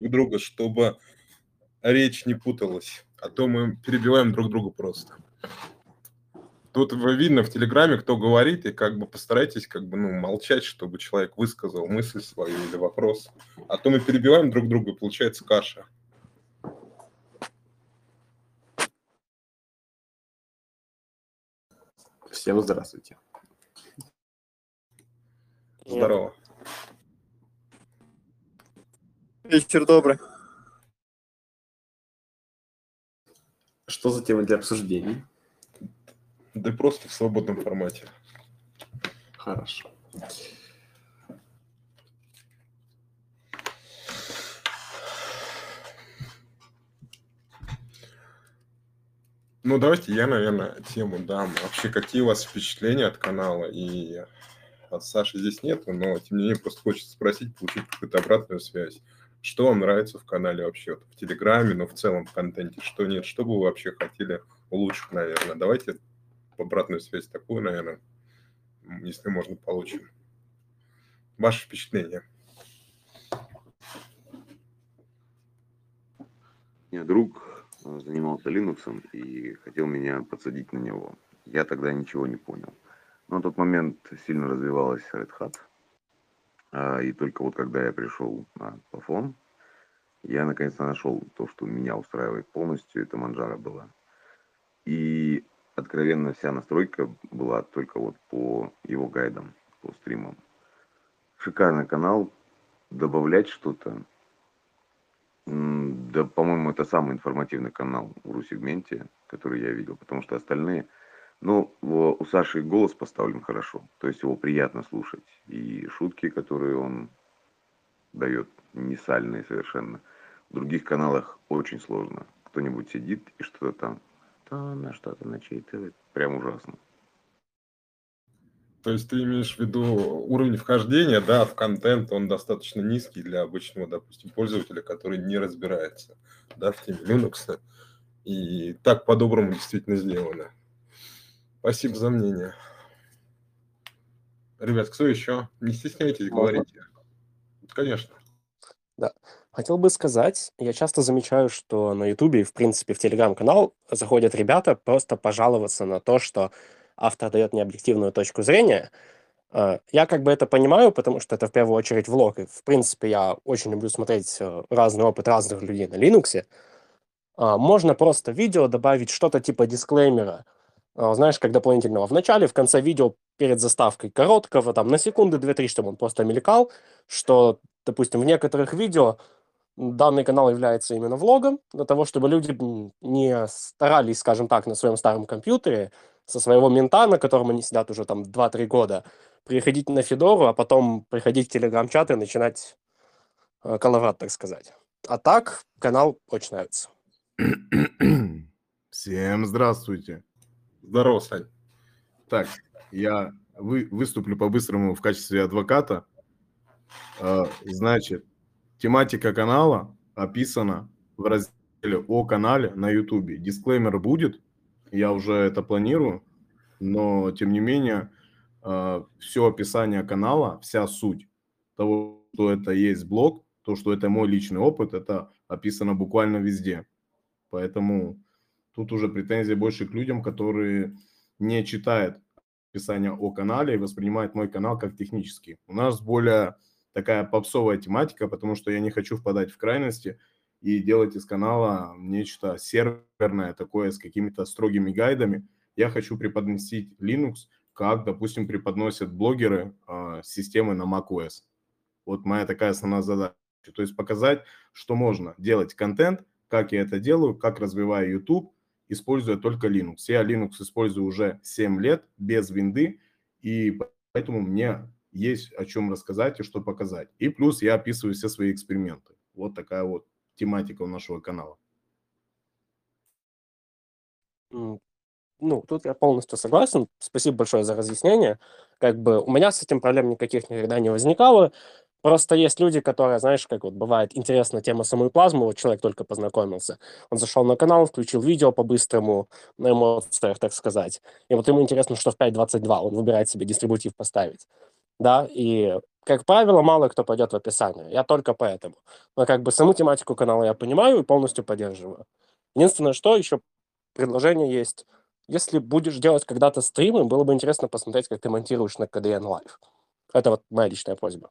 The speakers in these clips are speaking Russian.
друга, чтобы речь не путалась, а то мы перебиваем друг друга просто. Тут видно в Телеграме, кто говорит, и как бы постарайтесь как бы, ну, молчать, чтобы человек высказал мысль свою или вопрос. А то мы перебиваем друг друга, и получается каша. Всем здравствуйте. Здорово. Вечер добрый. Что за тема для обсуждений? Да просто в свободном формате. Хорошо. Ну, давайте я, наверное, тему дам. Вообще, какие у вас впечатления от канала? И от Саши здесь нету, но тем не менее просто хочется спросить, получить какую-то обратную связь. Что вам нравится в канале вообще, в Телеграме, но в целом в контенте, что нет, что бы вы вообще хотели улучшить, наверное. Давайте обратную связь такую, наверное, если можно, получим. Ваше впечатление. Меня друг э, занимался Linux и хотел меня подсадить на него. Я тогда ничего не понял. Но на тот момент сильно развивалась Red Hat. А, и только вот когда я пришел на плафон, я наконец-то нашел то, что меня устраивает полностью. Это Манжара была. И откровенно вся настройка была только вот по его гайдам, по стримам. Шикарный канал. Добавлять что-то. Да, по-моему, это самый информативный канал в ру-сегменте, который я видел, потому что остальные ну, у Саши голос поставлен хорошо, то есть его приятно слушать. И шутки, которые он дает, не сальные совершенно. В других каналах очень сложно. Кто-нибудь сидит и что-то там, то на что-то начитывает. Прям ужасно. То есть ты имеешь в виду уровень вхождения, да, в контент, он достаточно низкий для обычного, допустим, пользователя, который не разбирается, да, в теме Linux. И так по-доброму действительно сделано. Спасибо за мнение. Ребят, кто еще? Не стесняйтесь, говорите. Конечно. Да. Хотел бы сказать, я часто замечаю, что на Ютубе и, в принципе, в Телеграм-канал заходят ребята просто пожаловаться на то, что автор дает необъективную точку зрения. А, я как бы это понимаю, потому что это в первую очередь влог. И, в принципе, я очень люблю смотреть э, разный опыт разных людей на Linux. А, можно просто видео добавить что-то типа дисклеймера – знаешь, как дополнительного. В начале, в конце видео, перед заставкой короткого, там, на секунды 2-3, чтобы он просто мелькал, что, допустим, в некоторых видео данный канал является именно влогом, для того, чтобы люди не старались, скажем так, на своем старом компьютере, со своего мента, на котором они сидят уже там 2-3 года, приходить на Федору, а потом приходить в телеграм-чат и начинать э, коловрат, так сказать. А так, канал очень нравится. Всем здравствуйте. Здорово, Сань. Так, я вы, выступлю по-быстрому в качестве адвоката. А, значит, тематика канала описана в разделе о канале на YouTube. Дисклеймер будет, я уже это планирую, но тем не менее а, все описание канала, вся суть того, что это есть блог, то, что это мой личный опыт, это описано буквально везде. Поэтому Тут уже претензии больше к людям, которые не читают описание о канале и воспринимают мой канал как технический. У нас более такая попсовая тематика, потому что я не хочу впадать в крайности и делать из канала нечто серверное, такое с какими-то строгими гайдами. Я хочу преподносить Linux, как, допустим, преподносят блогеры э, системы на macOS. Вот моя такая основная задача. То есть показать, что можно делать контент, как я это делаю, как развиваю YouTube, используя только Linux. Я Linux использую уже 7 лет без винды, и поэтому мне есть о чем рассказать и что показать. И плюс я описываю все свои эксперименты. Вот такая вот тематика у нашего канала. Ну, тут я полностью согласен. Спасибо большое за разъяснение. Как бы у меня с этим проблем никаких никогда не возникало. Просто есть люди, которые, знаешь, как вот бывает, интересна тема самой плазмы, вот человек только познакомился, он зашел на канал, включил видео по-быстрому, на эмоциях, так сказать, и вот ему интересно, что в 5.22 он выбирает себе дистрибутив поставить. да, и, как правило, мало кто пойдет в описание. Я только поэтому. Но как бы саму тематику канала я понимаю и полностью поддерживаю. Единственное, что еще предложение есть. Если будешь делать когда-то стримы, было бы интересно посмотреть, как ты монтируешь на KDN Live. Это вот моя личная просьба.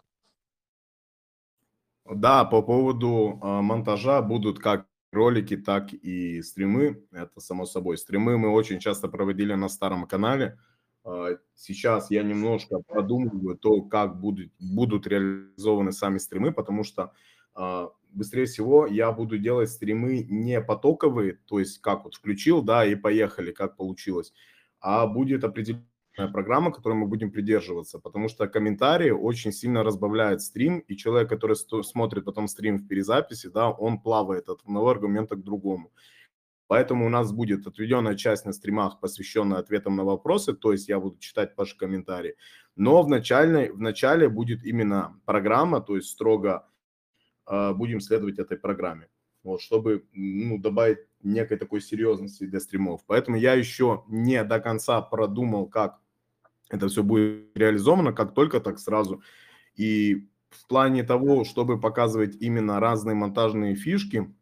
Да, по поводу э, монтажа будут как ролики, так и стримы. Это само собой. Стримы мы очень часто проводили на старом канале. Э, сейчас я немножко продумываю то, как будут, будут реализованы сами стримы, потому что э, быстрее всего я буду делать стримы не потоковые, то есть как вот включил, да, и поехали, как получилось, а будет определенная программа, которой мы будем придерживаться, потому что комментарии очень сильно разбавляют стрим, и человек, который смотрит потом стрим в перезаписи, да, он плавает от одного аргумента к другому. Поэтому у нас будет отведенная часть на стримах, посвященная ответам на вопросы, то есть я буду читать ваши комментарии. Но в начале, в начале будет именно программа, то есть строго э, будем следовать этой программе, вот, чтобы ну, добавить некой такой серьезности для стримов. Поэтому я еще не до конца продумал, как это все будет реализовано, как только, так сразу. И в плане того, чтобы показывать именно разные монтажные фишки,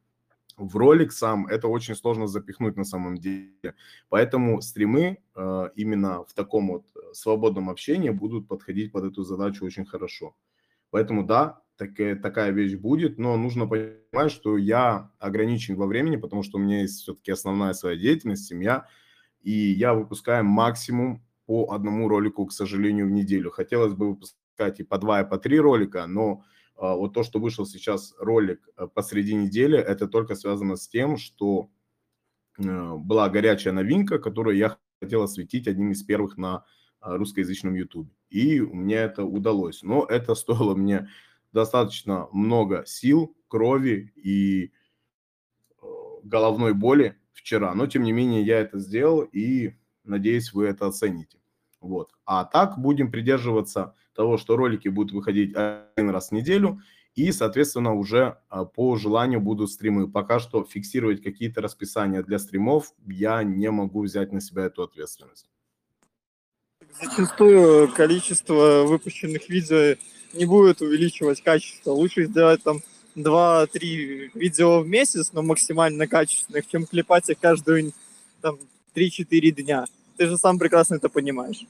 в ролик сам это очень сложно запихнуть на самом деле. Поэтому стримы э, именно в таком вот свободном общении будут подходить под эту задачу очень хорошо. Поэтому да, так, такая вещь будет, но нужно понимать, что я ограничен во времени, потому что у меня есть все-таки основная своя деятельность, семья, и я выпускаю максимум по одному ролику, к сожалению, в неделю. Хотелось бы выпускать и по два, и по три ролика, но а, вот то, что вышел сейчас ролик э, посреди недели, это только связано с тем, что э, была горячая новинка, которую я хотел осветить одним из первых на а, русскоязычном YouTube. И мне это удалось. Но это стоило мне достаточно много сил, крови и э, головной боли вчера. Но, тем не менее, я это сделал, и Надеюсь, вы это оцените. Вот. А так будем придерживаться того, что ролики будут выходить один раз в неделю, и, соответственно, уже а, по желанию будут стримы. Пока что фиксировать какие-то расписания для стримов я не могу взять на себя эту ответственность. Зачастую количество выпущенных видео не будет увеличивать качество. Лучше сделать там 2-3 видео в месяц, но максимально качественных, чем клепать их каждую там, 3-4 дня. Ты же сам прекрасно это понимаешь.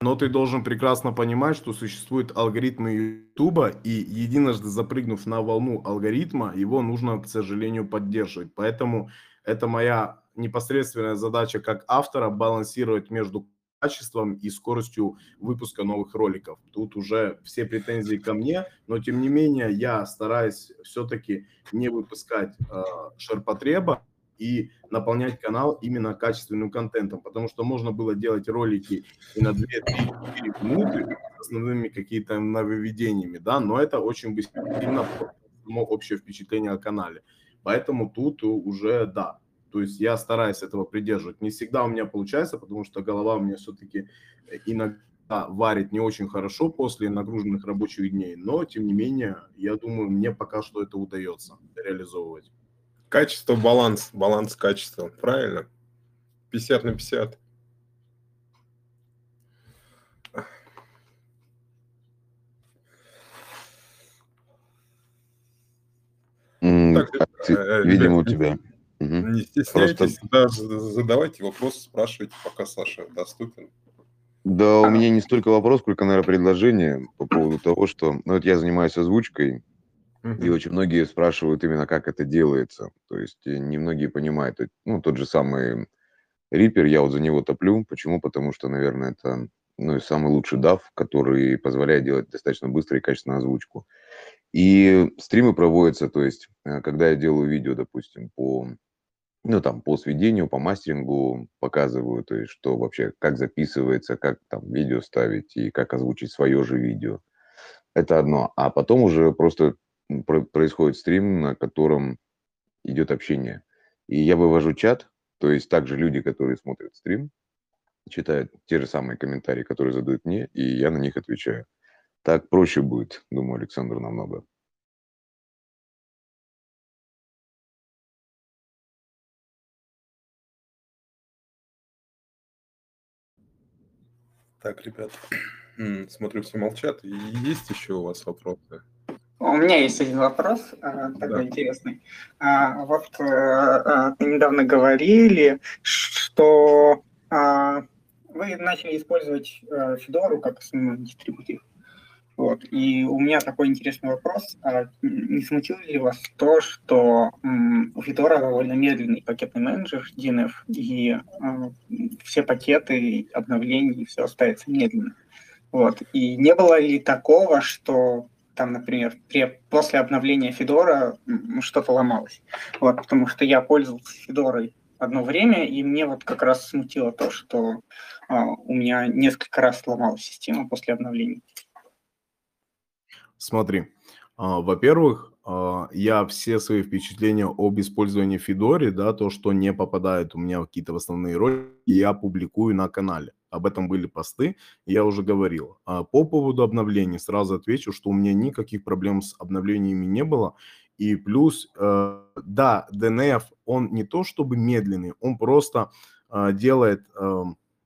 Но ты должен прекрасно понимать, что существуют алгоритмы Ютуба, и единожды запрыгнув на волну алгоритма, его нужно, к сожалению, поддерживать. Поэтому это моя непосредственная задача как автора балансировать между качеством и скоростью выпуска новых роликов. Тут уже все претензии ко мне, но тем не менее я стараюсь все-таки не выпускать э, ширпотреба, и наполнять канал именно качественным контентом, потому что можно было делать ролики и на 2, 3, 4 минуты с основными какими-то нововведениями, да, но это очень быстро само общее впечатление о канале. Поэтому тут уже да, то есть я стараюсь этого придерживать. Не всегда у меня получается, потому что голова у меня все-таки иногда варит не очень хорошо после нагруженных рабочих дней, но тем не менее, я думаю, мне пока что это удается реализовывать. Качество, баланс, баланс качества, правильно? 50 на 50. Так, э, э, видимо, у тебя. Не стесняйтесь, Просто... да, задавайте вопросы, спрашивайте, пока Саша доступен. Да, у меня не столько вопрос, сколько, наверное, предложение по поводу того, что... Ну, вот я занимаюсь озвучкой, и очень многие спрашивают именно, как это делается. То есть э, немногие понимают. Ну, тот же самый Reaper, я вот за него топлю. Почему? Потому что, наверное, это ну, самый лучший DAV, который позволяет делать достаточно быстро и качественную озвучку. И стримы проводятся, то есть, э, когда я делаю видео, допустим, по, ну, там, по сведению, по мастерингу, показываю, то есть, что вообще, как записывается, как там видео ставить и как озвучить свое же видео. Это одно. А потом уже просто происходит стрим, на котором идет общение. И я вывожу чат, то есть также люди, которые смотрят стрим, читают те же самые комментарии, которые задают мне, и я на них отвечаю. Так проще будет, думаю, Александр, намного. Так, ребят, смотрю, все молчат. Есть еще у вас вопросы? У меня есть один вопрос, а, такой Да. интересный. А, Вот э, а, вы недавно говорили, что вы начали использовать э, Федору как основной дистрибутив. Вот. И у меня такой интересный вопрос. А не смутило ли вас то, что у Федора довольно медленный пакетный менеджер DNF, и все пакеты, обновления, и все остается медленно? Вот. И не было ли такого, что там, например, при, после обновления Федора что-то ломалось? Вот, потому что я пользовался Федорой одно время, и мне вот как раз смутило то, что а, у меня несколько раз сломалась система после обновления. Смотри, а, во-первых, а, я все свои впечатления об использовании Фидори, да, то, что не попадает у меня в какие-то основные ролики, я публикую на канале. Об этом были посты, я уже говорил. А по поводу обновлений сразу отвечу, что у меня никаких проблем с обновлениями не было. И плюс, э, да, DNF, он не то чтобы медленный, он просто э, делает э,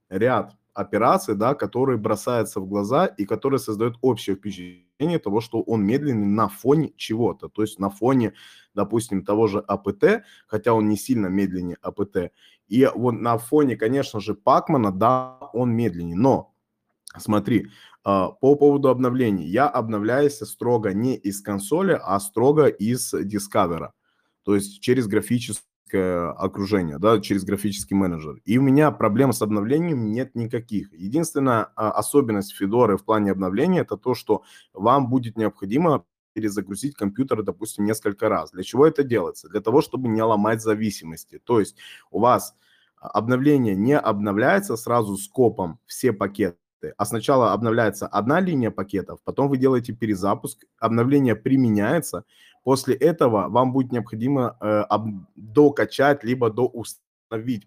ряд операций, да, которые бросаются в глаза и которые создают общее впечатление того, что он медленный на фоне чего-то, то есть на фоне, допустим, того же АПТ, хотя он не сильно медленнее АПТ, и вот на фоне, конечно же, Пакмана, да, он медленнее, но смотри, а, по поводу обновлений, я обновляюсь строго не из консоли, а строго из Discover, то есть через графическое окружение, да, через графический менеджер. И у меня проблем с обновлением нет никаких. Единственная а, особенность Федоры в плане обновления это то, что вам будет необходимо перезагрузить компьютер, допустим, несколько раз. Для чего это делается? Для того, чтобы не ломать зависимости. То есть у вас обновление не обновляется сразу скопом все пакеты, а сначала обновляется одна линия пакетов, потом вы делаете перезапуск, обновление применяется, после этого вам будет необходимо э, об, докачать либо доустановить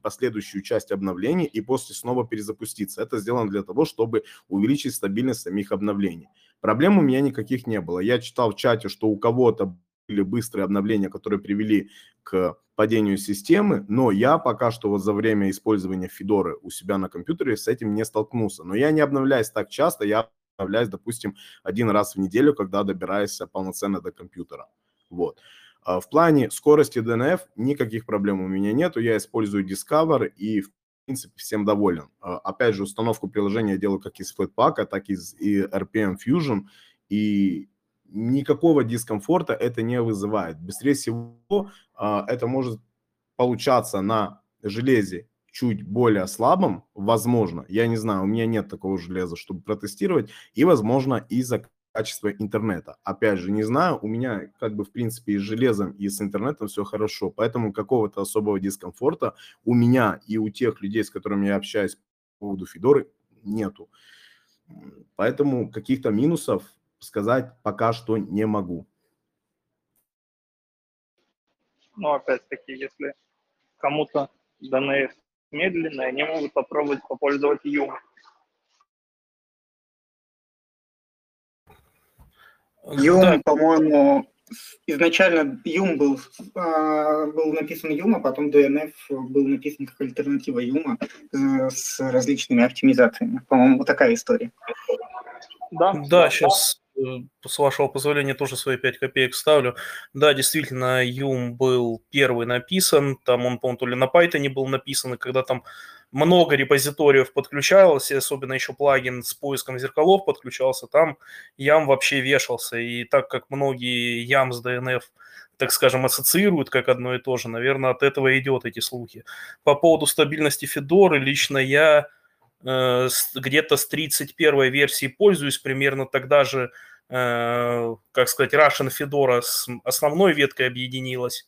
последующую часть обновлений и после снова перезапуститься. Это сделано для того, чтобы увеличить стабильность самих обновлений. Проблем у меня никаких не было. Я читал в чате, что у кого-то были быстрые обновления, которые привели к падению системы, но я пока что вот за время использования Федоры у себя на компьютере с этим не столкнулся. Но я не обновляюсь так часто, я обновляюсь, допустим, один раз в неделю, когда добираюсь полноценно до компьютера. Вот. А в плане скорости DNF никаких проблем у меня нету, я использую Discover и в принципе всем доволен. Опять же, установку приложения делаю как из Flatpak, так и из и RPM Fusion, и никакого дискомфорта это не вызывает. Быстрее всего это может получаться на железе чуть более слабом, возможно, я не знаю, у меня нет такого железа, чтобы протестировать, и, возможно, из-за качества интернета. Опять же, не знаю, у меня как бы в принципе и с железом, и с интернетом все хорошо, поэтому какого-то особого дискомфорта у меня и у тех людей, с которыми я общаюсь по поводу Федоры, нету. Поэтому каких-то минусов сказать пока что не могу. Ну, опять-таки, если кому-то DNF медленный, они могут попробовать попользовать Юм. Юм, да. по-моему, изначально Юм был, а, был написан Юм, а потом DNF был написан как альтернатива Юма с различными оптимизациями. По-моему, вот такая история. Да, да, сейчас с вашего позволения, тоже свои 5 копеек ставлю. Да, действительно, Юм был первый написан, там он, по-моему, то ли на Python был написан, и когда там много репозиториев подключалось, и особенно еще плагин с поиском зеркалов подключался, там Ям вообще вешался. И так как многие Ям с DNF так скажем, ассоциируют как одно и то же, наверное, от этого идет эти слухи. По поводу стабильности Федоры, лично я э, где-то с 31 версии пользуюсь, примерно тогда же, э, как сказать, Russian Fedora с основной веткой объединилась.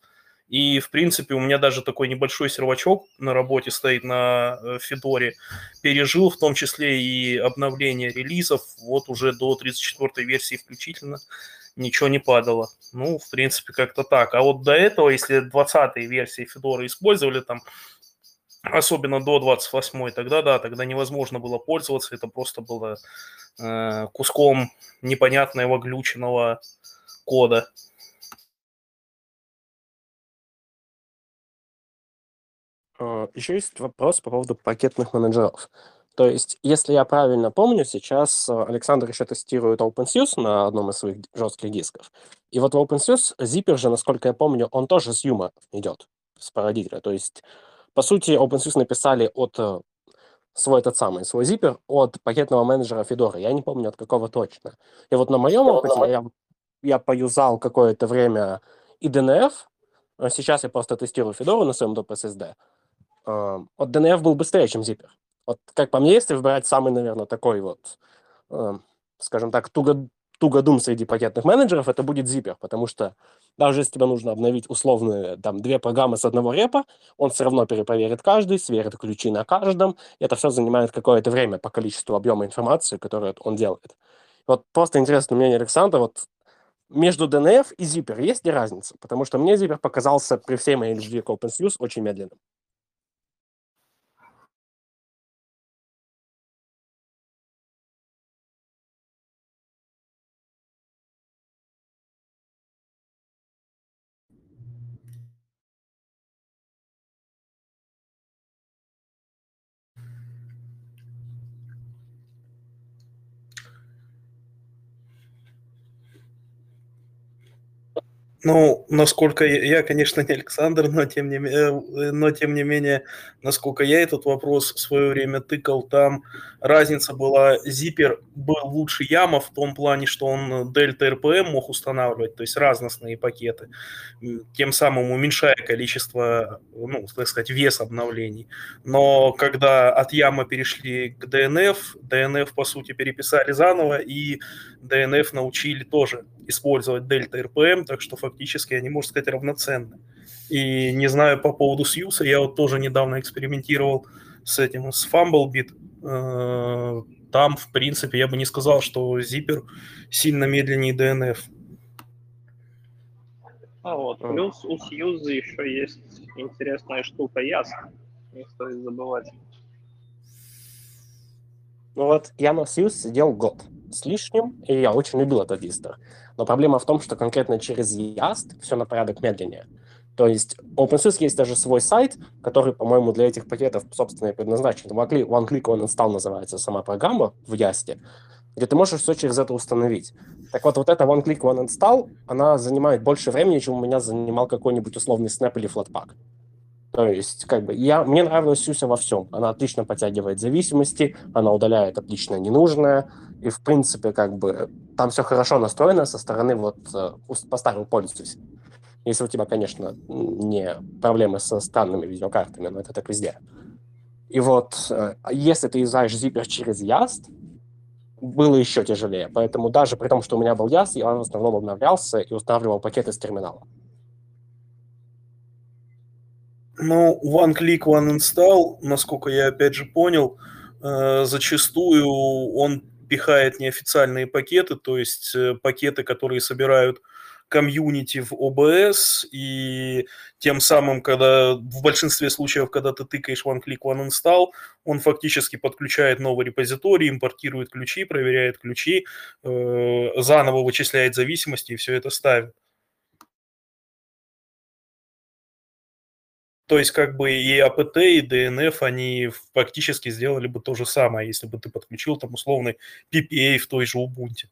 И, в принципе, у меня даже такой небольшой сервачок на работе стоит на Федоре. Пережил в том числе и обновление релизов. Вот уже до 34 версии включительно ничего не падало. Ну, в принципе, как-то так. А вот до этого, если 20 версии Федора использовали там, особенно до 28 тогда да, тогда невозможно было пользоваться. Это просто было э, куском непонятного глюченного кода. Еще есть вопрос по поводу пакетных менеджеров. То есть, если я правильно помню, сейчас э, Александр еще тестирует OpenSUSE на одном из своих жестких дисков. И вот в OpenSUSE Zipper же, насколько я помню, он тоже с Юма идет, с породителя. То есть, по сути, OpenSUSE написали от э, свой этот самый, свой Zipper от пакетного менеджера Fedora. Я не помню, от какого точно. И вот на моем опыте я, я поюзал какое-то время и DNF, а сейчас я просто тестирую Fedora на своем доп. SSD. Э, от DNF был быстрее, чем Zipper. Вот как по мне, если выбирать самый, наверное, такой вот, скажем так, туго, тугодум среди пакетных менеджеров, это будет Zipper, потому что даже если тебе нужно обновить условные там две программы с одного репа, он все равно перепроверит каждый, сверит ключи на каждом, и это все занимает какое-то время по количеству объема информации, которую он делает. Вот просто интересно мнение Александра, вот между DNF и Zipper есть ли разница? Потому что мне Zipper показался при всей моей любви к OpenSUSE очень медленным. Ну, насколько я, конечно, не Александр, но тем не, э, но тем не менее, насколько я этот вопрос в свое время тыкал, там разница была, Zipper был лучше Яма в том плане, что он Delta RPM мог устанавливать, то есть разностные пакеты, тем самым уменьшая количество, ну, так сказать, вес обновлений. Но когда от Яма перешли к DNF, DNF, по сути, переписали заново, и DNF научили тоже использовать Delta RPM, так что фактически они, можно сказать, равноценны. И не знаю по поводу Сьюса, я вот тоже недавно экспериментировал с этим, с Fumblebit. Э, там, в принципе, я бы не сказал, что Zipper сильно медленнее DNF. А вот, плюс у Сьюза еще есть интересная штука ясно. Не стоит забывать. Ну вот, я на Сьюз сидел год с лишним, и я очень любил этот дистр. Но проблема в том, что конкретно через Yast все на порядок медленнее. То есть OpenSUSE есть даже свой сайт, который, по-моему, для этих пакетов, собственно, и предназначен. One Click, One Install называется сама программа в Ясте, где ты можешь все через это установить. Так вот, вот эта One Click One Install, она занимает больше времени, чем у меня занимал какой-нибудь условный Snap или Flatpak. То есть, как бы, я, мне нравилась Сюся во всем. Она отлично подтягивает зависимости, она удаляет отлично ненужное, и, в принципе, как бы, там все хорошо настроено со стороны вот э, поставил пользуюсь. Если у тебя, конечно, не проблемы со странными видеокартами, но это так везде. И вот, э, если ты юзаешь Zipper через Yast, было еще тяжелее. Поэтому даже при том, что у меня был Yast, я в основном обновлялся и устанавливал пакеты с терминала. Ну, One Click, One Install, насколько я опять же понял, э, зачастую он пихает неофициальные пакеты, то есть э, пакеты, которые собирают комьюнити в ОБС, и тем самым, когда в большинстве случаев, когда ты тыкаешь One Click One Install, он фактически подключает новый репозиторий, импортирует ключи, проверяет ключи, э, заново вычисляет зависимости и все это ставит. То есть как бы и АПТ, и ДНФ, они фактически сделали бы то же самое, если бы ты подключил там условный PPA в той же Ubuntu.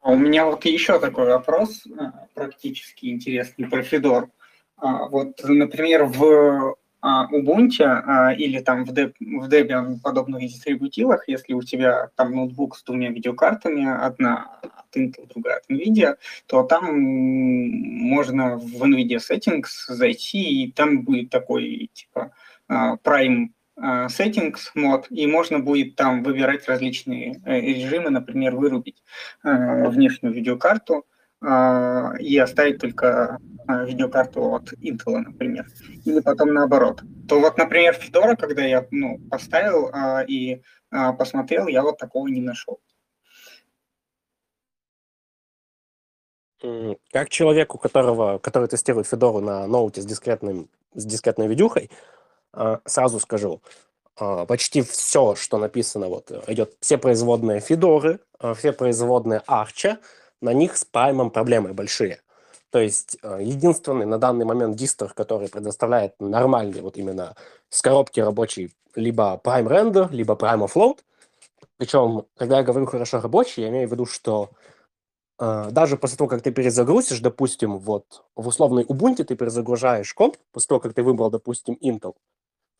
А у меня вот еще такой вопрос, э, практически интересный про Федор. А, вот, например, в Ubuntu а, или там в, Deb, в Debian подобных дистрибутивах, если у тебя там ноутбук с двумя видеокартами, одна от Intel, другая от NVIDIA, то там можно в NVIDIA Settings зайти, и там будет такой типа а, Prime settings мод, и можно будет там выбирать различные э, режимы, например, вырубить внешнюю видеокарту, и оставить только видеокарту от Intel, например, или потом наоборот. То вот, например, Fedora, когда я ну, поставил а, и а, посмотрел, я вот такого не нашел. Как человек, у которого, который тестирует Федору на ноуте с, дискретным, с дискретной видюхой, а, сразу скажу, а, почти все, что написано, вот идет все производные Федоры, все производные Арча, на них с праймом проблемы большие. То есть э, единственный на данный момент дистр, который предоставляет нормальный вот именно с коробки рабочий либо Prime Render, либо Prime Offload. Причем, когда я говорю хорошо рабочий, я имею в виду, что э, даже после того, как ты перезагрузишь, допустим, вот в условной Ubuntu ты перезагружаешь комп, после того, как ты выбрал, допустим, Intel,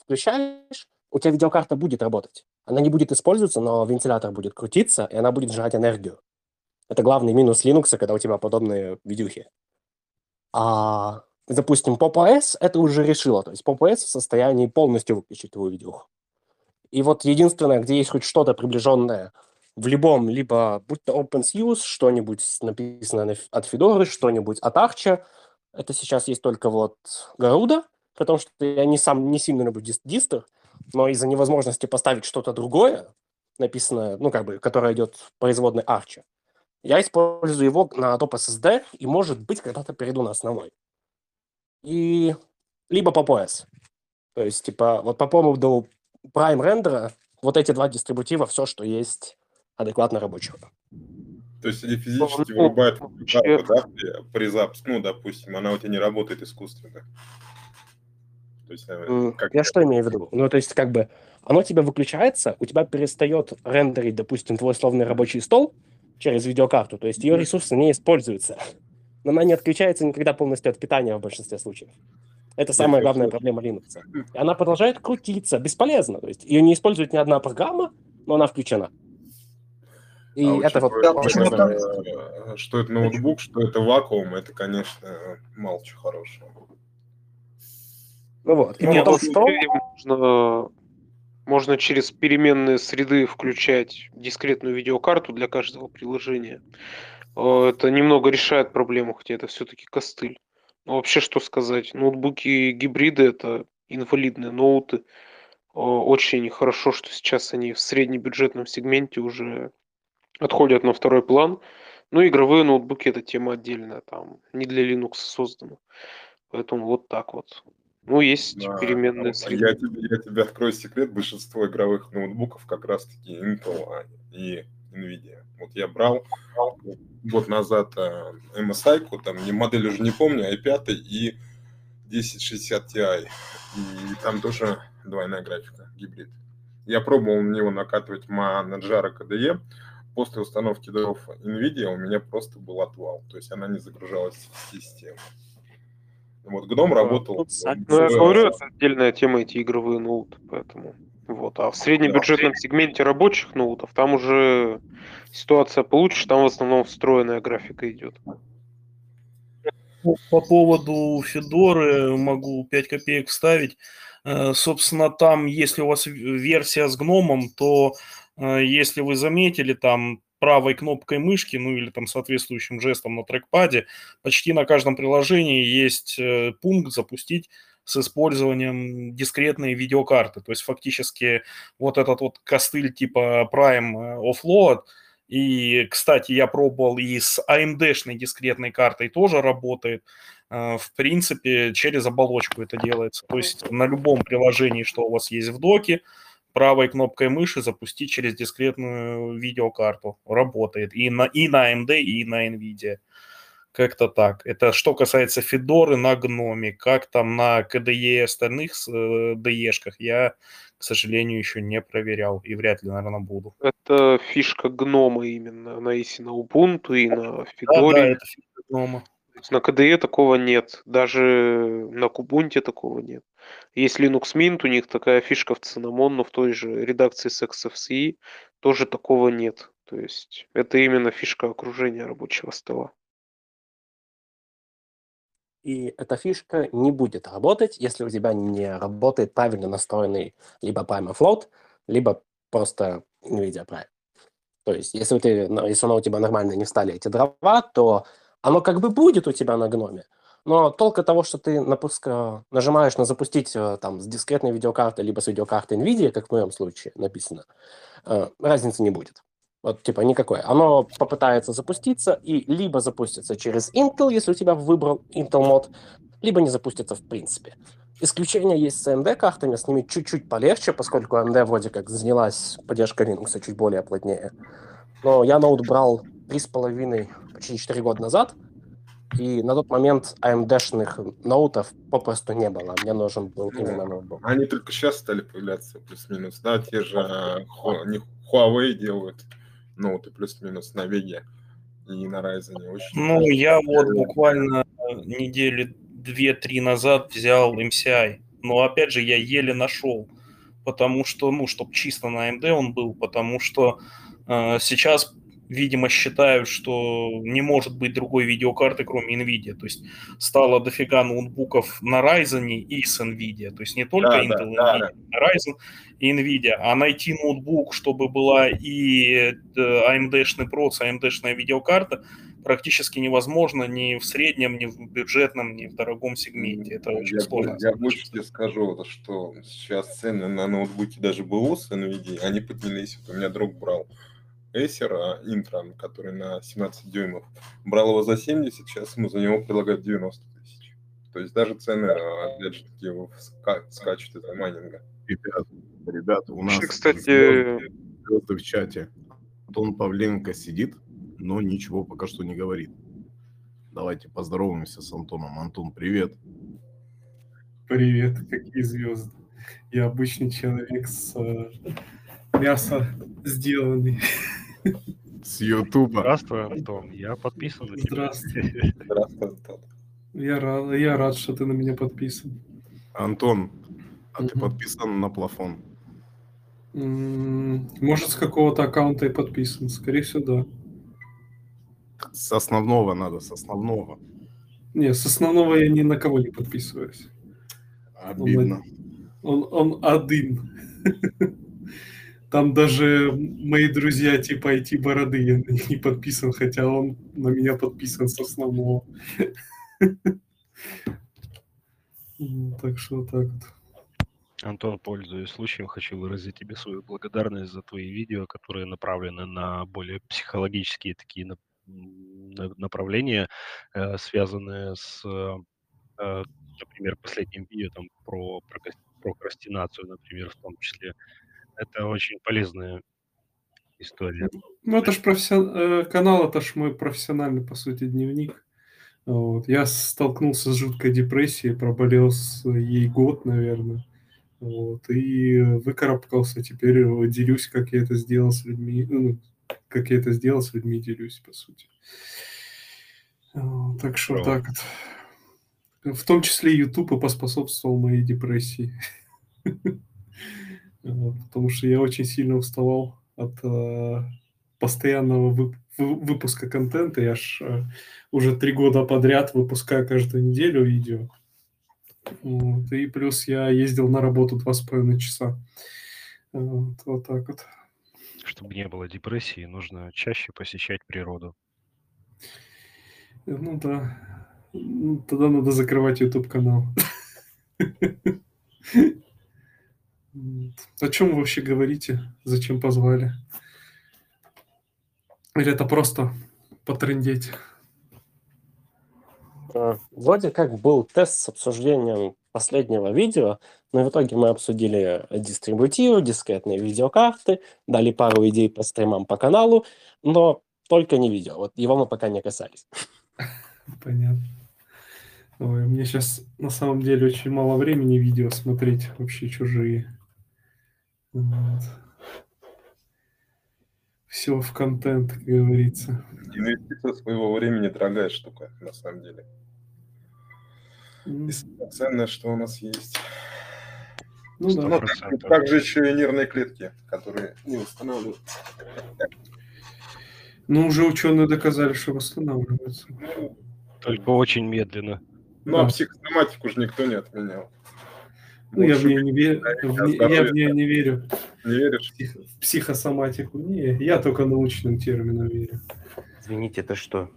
включаешь, у тебя видеокарта будет работать. Она не будет использоваться, но вентилятор будет крутиться, и она будет сжигать энергию. Это главный минус Linux, когда у тебя подобные видюхи. А, допустим, PopOS это уже решило. То есть PopOS в состоянии полностью выключить твою видюху. И вот единственное, где есть хоть что-то приближенное в любом, либо будь то OpenSUSE, что-нибудь написано от Fedora, что-нибудь от Arch, это сейчас есть только вот Garuda, потому что я не сам не сильно люблю дистр, но из-за невозможности поставить что-то другое, написанное, ну, как бы, которое идет производной Arch, я использую его на топ SSD и, может быть, когда-то перейду на основной. И либо по PS. То есть, типа, вот по поводу Prime рендера, вот эти два дистрибутива, все, что есть адекватно рабочего. То есть и физически ну, вырубает карту, да, при, при запуске, ну, допустим, она у тебя не работает искусственно. То есть, э, как Я что имею в виду? Ну, то есть, как бы, оно тебя выключается, у тебя перестает рендерить, допустим, твой условный рабочий стол, через видеокарту, то есть ее ресурсы не используются. Но она не отключается никогда полностью от питания в большинстве случаев. Это самая главная проблема Linux. И она продолжает крутиться, бесполезно. То есть ее не использует ни одна программа, но она включена. И а это вот... Почему что это ноутбук, что это вакуум, это, конечно, мало чего хорошего. Ну вот. И потом что... Можно можно через переменные среды включать дискретную видеокарту для каждого приложения. Э, это немного решает проблему, хотя это все-таки костыль. Но вообще что сказать? Ноутбуки гибриды это инвалидные ноуты. Э, очень хорошо, что сейчас они в среднебюджетном сегменте уже отходят на второй план. Ну, игровые ноутбуки это тема отдельная, там не для Linux создано. Поэтому вот так вот. Ну, есть да, переменные среды. Я тебе, я тебе открою секрет, большинство игровых ноутбуков как раз-таки Intel а, и NVIDIA. Вот я брал год назад э, MSI, там не модель уже не помню, i5 и 1060 Ti. И там тоже двойная графика, гибрид. Я пробовал на него накатывать Manjaro KDE. После установки дров NVIDIA у меня просто был отвал. То есть она не загружалась в систему. Вот Гном работал. Ну, я говорю, это отдельная тема эти игровые ноуты, поэтому. Вот. А в среднебюджетном сегменте рабочих ноутов там уже ситуация получше, там в основном встроенная графика идет. По поводу Федоры могу 5 копеек вставить. Э, собственно, там, если у вас версия с гномом, то э, если вы заметили, там правой кнопкой мышки, ну или там соответствующим жестом на трекпаде, почти на каждом приложении есть э, пункт «Запустить с использованием дискретной видеокарты». То есть фактически вот этот вот костыль типа Prime э, Offload, и, кстати, я пробовал и с AMD-шной дискретной картой тоже работает. Э, в принципе, через оболочку это делается. То есть на любом приложении, что у вас есть в доке, правой кнопкой мыши запустить через дискретную видеокарту. Работает и на, и на AMD, и на NVIDIA. Как-то так. Это что касается Федоры на Гноме. Как там на KDE и остальных э, DE-шках, я, к сожалению, еще не проверял. И вряд ли, наверное, буду. Это фишка Гнома именно. Она есть и на Ubuntu, и на Федоре. Да, да, это фишка Гнома. На KDE такого нет. Даже на Kubuntu такого нет. Есть Linux Mint, у них такая фишка в Cinnamon, но в той же редакции с XFCE тоже такого нет. То есть это именно фишка окружения рабочего стола. И эта фишка не будет работать, если у тебя не работает правильно настроенный либо Prime Float, либо просто NVIDIA Prime. То есть, если, ты, если оно у тебя нормально не стали эти дрова, то оно как бы будет у тебя на гноме, но толка того, что ты напуска, нажимаешь на запустить э, там с дискретной видеокарты, либо с видеокарты NVIDIA, как в моем случае написано, э, разницы не будет. Вот типа никакой. Оно попытается запуститься и либо запустится через Intel, если у тебя выбрал Intel мод, либо не запустится в принципе. Исключение есть с AMD-картами, с ними чуть-чуть полегче, поскольку AMD вроде как занялась поддержкой Linux чуть более плотнее. Но я ноут брал 3,5, почти 4 года назад, И на тот момент AMD-шных ноутов попросту не было. Мне нужен был именно ноутбук. Они только сейчас стали появляться, плюс-минус. Да, те же не Huawei делают ноуты плюс-минус на Веге и на Ryzen. Очень Ну, я вот буквально недели две-три назад взял MCI. Но опять же, я еле нашел. Потому что, ну, чтобы чисто на AMD он был, потому что э, сейчас, видимо, считают, что не может быть другой видеокарты, кроме NVIDIA. То есть стало дофига ноутбуков на Ryzen и с NVIDIA. То есть не только Да, Intel, да, NVIDIA, да. Ryzen и NVIDIA. А найти ноутбук, чтобы была и э, AMD-шный проц, AMD-шная видеокарта, практически невозможно ни в среднем, ни в бюджетном, ни в дорогом сегменте. Это очень я, сложно. Я больше тебе скажу, что сейчас цены на ноутбуки даже БУ с NVIDIA, они поднялись. Вот у меня друг брал Acer а, Intron, который на 17 дюймов. Брал его за 70, сейчас ему за него предлагают 90 тысяч. То есть даже цены, а, опять же, таки, ска- скачут из-за майнинга. Ребят, ребят, у нас кстати, звезды, звезды в чате. Антон Павленко сидит, но ничего пока что не говорит. Давайте поздороваемся с Антоном. Антон, привет. Привет, какие звезды. Я обычный человек с э, мяса сделанный. С Ютуба. Здравствуй, Антон. Я подписан на тебя. Здравствуй. Здравствуй, Антон. Я рад, я рад, что ты на меня подписан. Антон, а ты Мгм. подписан на плафон? Может, с какого-то аккаунта и подписан. Скорее всего, да. С основного надо, с основного. Не, с основного я ни на кого не подписываюсь. Обидно. Он, он один. Там даже мои друзья типа IT-бороды я на них не подписан, хотя он на меня подписан с основного. Так что так вот. Антон, пользуясь случаем, хочу выразить тебе свою благодарность за твои видео, которые направлены на более психологические такие направления, э, связанные с, э, например, последним видео там про прокрастинацию, например, в том числе. Это очень полезная история. Ну, это ж профессион... э, канал, это ж мой профессиональный, по сути, дневник. Вот. Я столкнулся с жуткой депрессией, проболел с ей год, наверное. Вот. И выкарабкался. Теперь делюсь, как я это сделал с людьми. Ну, как я это сделал с людьми, делюсь, по сути. Вот, Так что Здорово. так вот. В том числе YouTube и поспособствовал моей депрессии. Потому что я очень сильно уставал от э, постоянного вып- вы- выпуска контента. Я ж э, уже три года подряд выпускаю каждую неделю видео. Вот, И плюс я ездил на работу два с половиной часа. Вот, вот так вот. Чтобы не было депрессии, нужно чаще посещать природу. Ну да. Ну, Тогда надо закрывать YouTube канал. О чем вы вообще говорите? Зачем позвали? Или это просто потрындеть? Э, Вроде как был тест с обсуждением последнего видео, но в итоге мы обсудили дистрибутивы, дискретные видеокарты, дали пару идей по стримам по каналу, но только не видео. Вот его мы пока не касались. Понятно. Ой, мне сейчас на самом деле очень мало времени видео смотреть вообще чужие. Вот. Все в контент, как говорится. Инвестиция своего времени дорогая штука, на самом деле. М, И самое ценное, что у нас есть. Ну да. Так- также еще и нервные клетки, которые не восстанавливаются. Ну, уже ученые доказали, что восстанавливаются. Только очень медленно. Ну, а Да. психосоматику же никто не отменял. Ну, я в нее не верю. в Я в нее не верю. Не веришь? В психосоматику. Не, я только научным терминам верю. Извините, это что?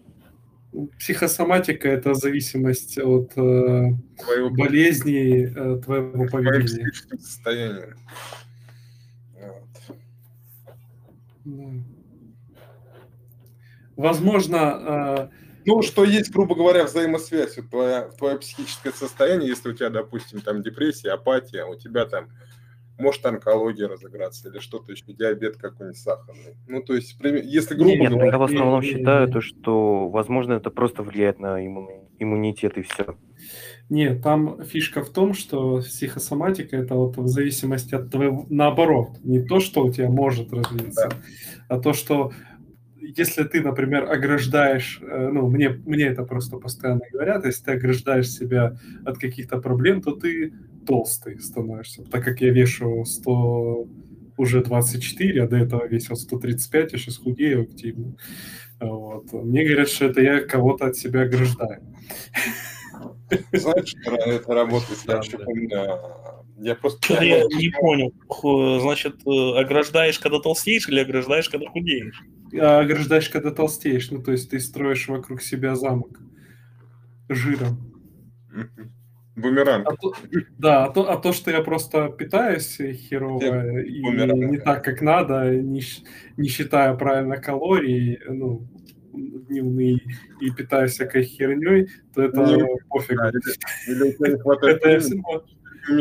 Психосоматика – это зависимость от э, Твоего болезней э, твоего поведения. состоянием. Вот. Да. Возможно, э, Ну, что есть, грубо говоря, взаимосвязь. Вот твоя, твое психическое состояние, если у тебя, допустим, там депрессия, апатия, у тебя там может онкология разыграться или что-то еще, диабет какой-нибудь сахарный. Ну, то есть, если грубо Нет, говоря... я в основном считаю то, что, возможно, это просто влияет на имму- иммунитет и все. Нет, там фишка в том, что психосоматика это вот в зависимости от твоего, наоборот, не то, что у тебя может развиться, а то, что если ты, например, ограждаешь, э, ну, мне, мне это просто постоянно говорят, если ты ограждаешь себя от каких-то проблем, то ты толстый становишься. Так как я вешу 100, уже 24, а до этого весил 135, я сейчас худею активно. Вот. Мне говорят, что это я кого-то от себя ограждаю. Знаешь, это работает, я еще помню, я просто... Я не понял. Значит, э, ограждаешь, когда толстеешь, или ограждаешь, когда худеешь? А ограждаешь, когда толстеешь, ну, то есть ты строишь вокруг себя замок жиром. Бумеранг. А то- да, а то, а то, что я просто питаюсь херово и бумеранг, не так, как надо, не, не считая правильно калорий, ну, дневные, и питаюсь всякой херней, то это Не- пофиг. Да, или- или у тебя не хватает Это времени,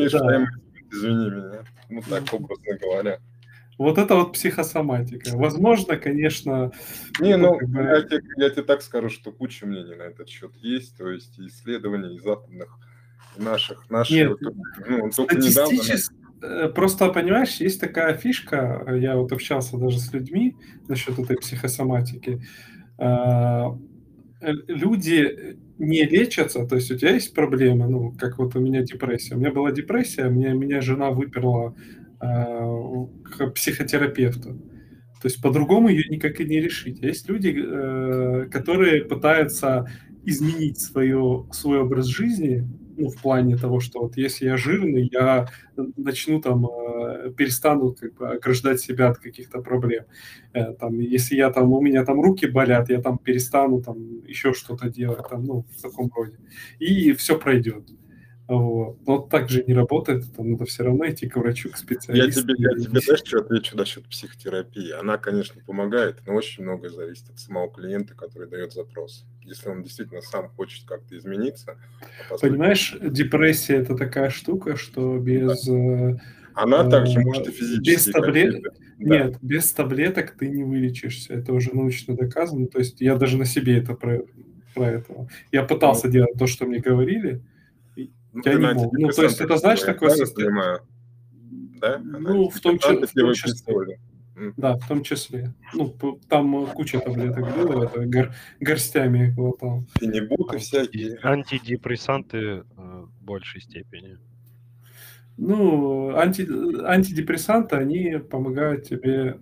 всего- да. извини меня. Ну, так, образно говоря. Вот это вот психосоматика. Возможно, конечно... Не, ну, как бы- я, тебе, я тебе так скажу, что куча мнений на этот счет есть, то есть и исследований и западных, и наших, наших, Нет, вот, ну, только недавно... Статистически, э, просто, понимаешь, есть такая фишка, э, я вот общался даже с людьми насчет этой психосоматики. А, э, Люди не лечатся, то есть у тебя есть проблемы, ну, как вот у меня депрессия. У меня была депрессия, мне, меня жена выперла к психотерапевту. То есть по-другому ее никак и не решить. Есть люди, э, которые пытаются изменить свое, свой образ жизни, ну, в плане того, что вот если я жирный, я начну там, э, перестану как бы ограждать себя от каких-то проблем. Э, Там, если я там, у меня там руки болят, я там перестану там еще что-то делать, там, ну, в таком роде. И все пройдет. Вот. Но так же не работает, там надо все равно идти к врачу, к Я специалисту. тебе, я тебе, знаешь, что отвечу насчет психотерапии? Она, конечно, помогает, но очень многое зависит от самого клиента, который дает запрос. Если он действительно сам хочет как-то измениться, а по сути, Понимаешь, депрессия это такая штука, что без... э, Она также э, может и Без физически таблеток... какие-то- да. Нет, без таблеток ты не вылечишься. Это уже научно доказано. То есть я даже на себе это про, про это. Я пытался делать то, что мне говорили. Ну, я не мог. Ну, то есть это, знаешь, такое состояние... Да? Ну, в том, числе, в том числе. Да, в том числе. Ну, там э, куча таблеток было, это гор- горстями глотал. Фенибуты всякие. Антидепрессанты э, в большей степени. Ну, анти, антидепрессанты, они помогают тебе...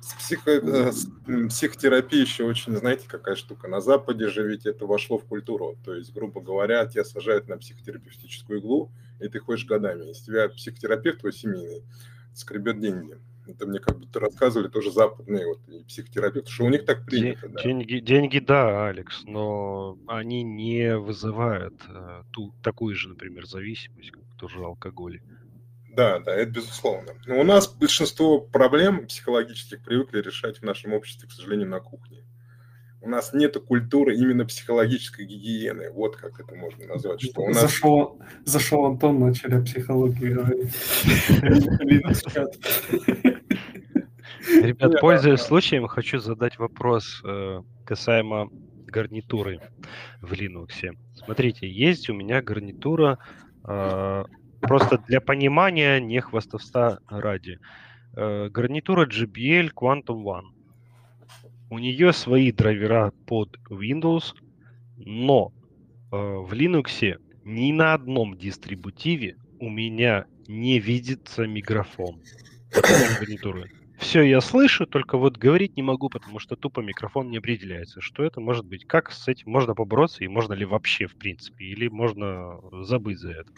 С психо- э, психотерапия еще очень, знаете, какая штука. На Западе же ведь это вошло в культуру. То есть, грубо говоря, тебя сажают на психотерапевтическую иглу, и ты ходишь годами. Из тебя психотерапевт твой семейный скребет деньги. Это мне как будто рассказывали тоже западные вот, и психотерапевты, что у них так принято. да. деньги, деньги, да, Алекс, но они не вызывают э, ту, такую же, например, зависимость, как тоже алкоголь. Да, да, это безусловно. Но у нас большинство проблем психологических привыкли решать в нашем обществе, к сожалению, на кухне. У нас нет культуры именно психологической гигиены. Вот как это можно назвать. Что у нас... Зашел, зашел Антон, начали о психологии говорить. Ребят, пользуясь случаем, хочу задать вопрос э, касаемо гарнитуры в Linux. Смотрите, есть у меня гарнитура э, просто для понимания, не хвастовства ради. Э, гарнитура JBL Quantum One. У нее свои драйвера под Windows, но э, в Linux ни на одном дистрибутиве у меня не видится микрофон гарнитуры. Все я слышу, только вот говорить не могу, потому что тупо микрофон не определяется. Что это может быть? Как с этим можно побороться и можно ли вообще в принципе? Или можно забыть за это?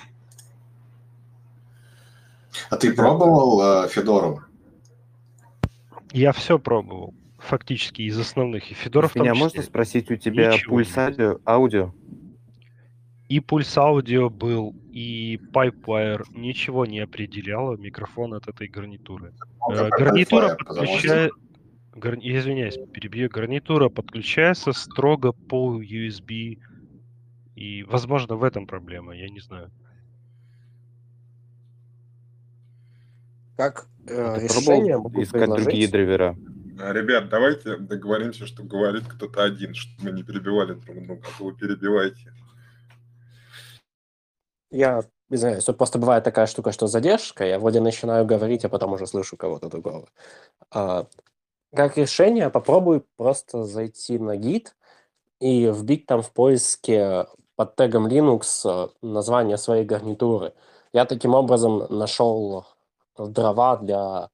А ты пробовал э, Федору? Я все пробовал. Фактически из основных. И Федоров Меня числе. можно спросить у тебя Ничего пульс аудио? аудио? И пульс аудио был, и Pipewire ничего не определяло микрофон от этой гарнитуры. Ну, Э, Гарнитура подключает... Гар... Я извиняюсь, перебью. Гарнитура подключается строго по USB. И, возможно, в этом проблема, я не знаю. Как э, ты решение могу искать другие предложить... драйвера? А, Ребят, давайте договоримся, что говорит кто-то один, чтобы мы не перебивали друг друга, а то вы перебиваете. Я извиняюсь, тут просто бывает такая штука, что задержка, я вроде начинаю говорить, а потом уже слышу кого-то другого. А, как решение, попробуй просто зайти на гид и вбить там в поиске под тегом Linux э, название своей гарнитуры. Я таким образом нашел дрова для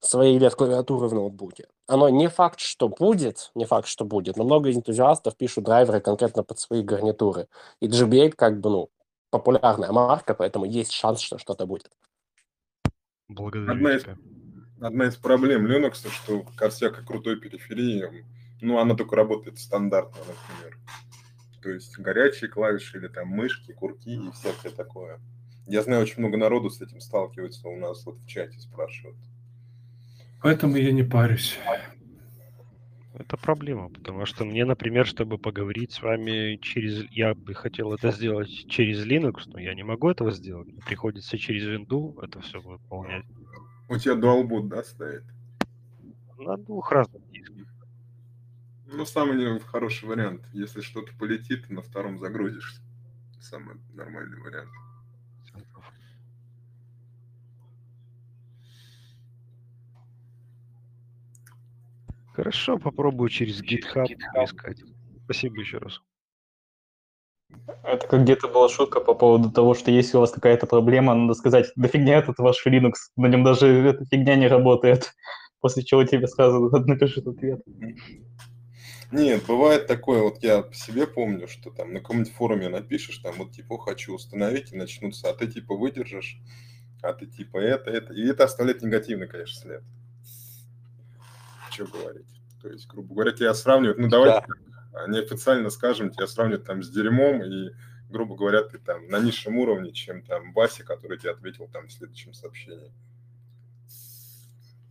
своей LED-клавиатуры в ноутбуке. Оно не факт, что будет, не факт, что будет, но много энтузиастов пишут драйверы конкретно под свои гарнитуры. И GB8 как бы, ну, популярная марка, поэтому есть шанс, что что-то будет. Благодарю Одна из, одна из проблем Linux, что ко всякой крутой периферии, ну, она только работает стандартно, например. То есть горячие клавиши или там мышки, курки и всякое такое. Я знаю, очень много народу с этим сталкивается у нас вот в чате спрашивают. Поэтому я не парюсь. Это проблема, потому что мне, например, чтобы поговорить с вами через... Я бы хотел это сделать через Linux, но я не могу этого сделать. Мне приходится через винду это все выполнять. У тебя дуалбот, да, стоит? На двух разных дисках. Ну, самый хороший вариант. Если что-то полетит, на втором загрузишься. Самый нормальный вариант. Хорошо, попробую через GitHub поискать. Спасибо еще раз. Это как где-то была шутка по поводу того, что если у вас какая-то проблема, надо сказать, да фигня этот ваш Linux, на нем даже эта фигня не работает. После чего тебе сразу напишут ответ. Нет, бывает такое, вот я по себе помню, что там на каком-нибудь форуме напишешь, там вот типа хочу установить, и начнутся, а ты типа выдержишь, а ты типа это, это. И это оставляет негативный, конечно, след. Что говорить. То есть, грубо говоря, тебя сравнивают, ну давайте так, а, неофициально скажем, тебя сравнивают там с дерьмом, и, грубо говоря, ты там на низшем уровне, чем там Вася, который тебе ответил там в следующем сообщении.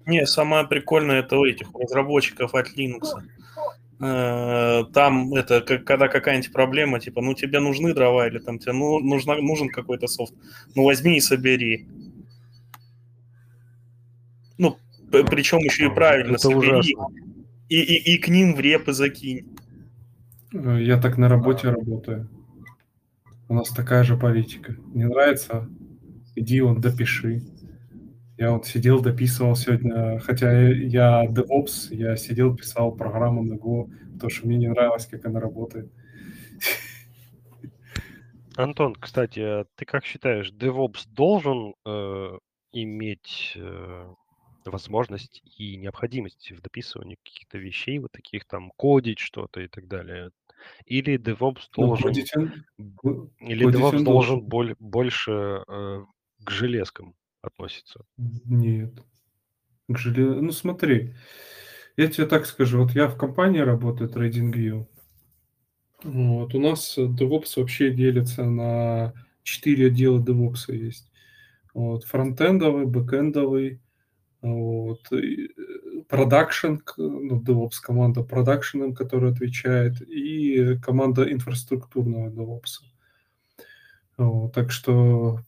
Не, самое прикольное это у этих разработчиков от Linux. Э, Там это как- когда какая-нибудь проблема, типа, ну тебе нужны дрова или там тебе ну, нужна, нужен какой-то софт, ну возьми и собери. Ну, причем еще и правильно Это ужасно. и, и, и к ним в репы закинь. Э, Я так на работе работаю. У нас такая же политика. Не нравится? Иди вон допиши. Я вот сидел, дописывал сегодня, хотя я DevOps, я сидел, писал программу на Go, потому что мне не нравилось, как она работает. Антон, кстати, а ты как считаешь, DevOps должен э, иметь э, возможность и необходимость в дописывании каких-то вещей, вот таких там кодить что-то и так далее? Или DevOps Ну, должен, он- или DevOps должен должен. боль- больше э, к железкам относиться? Нет. К желе- Ну смотри, я тебе так скажу, вот я в компании работаю, TradingView. Вот, у нас DevOps вообще делится на четыре отдела DevOps есть. Вот, фронтендовый, бэкэндовый, вот, э, продакшн, ну, DevOps команда продакшеном, которая отвечает, и команда инфраструктурного DevOps. Вот, так что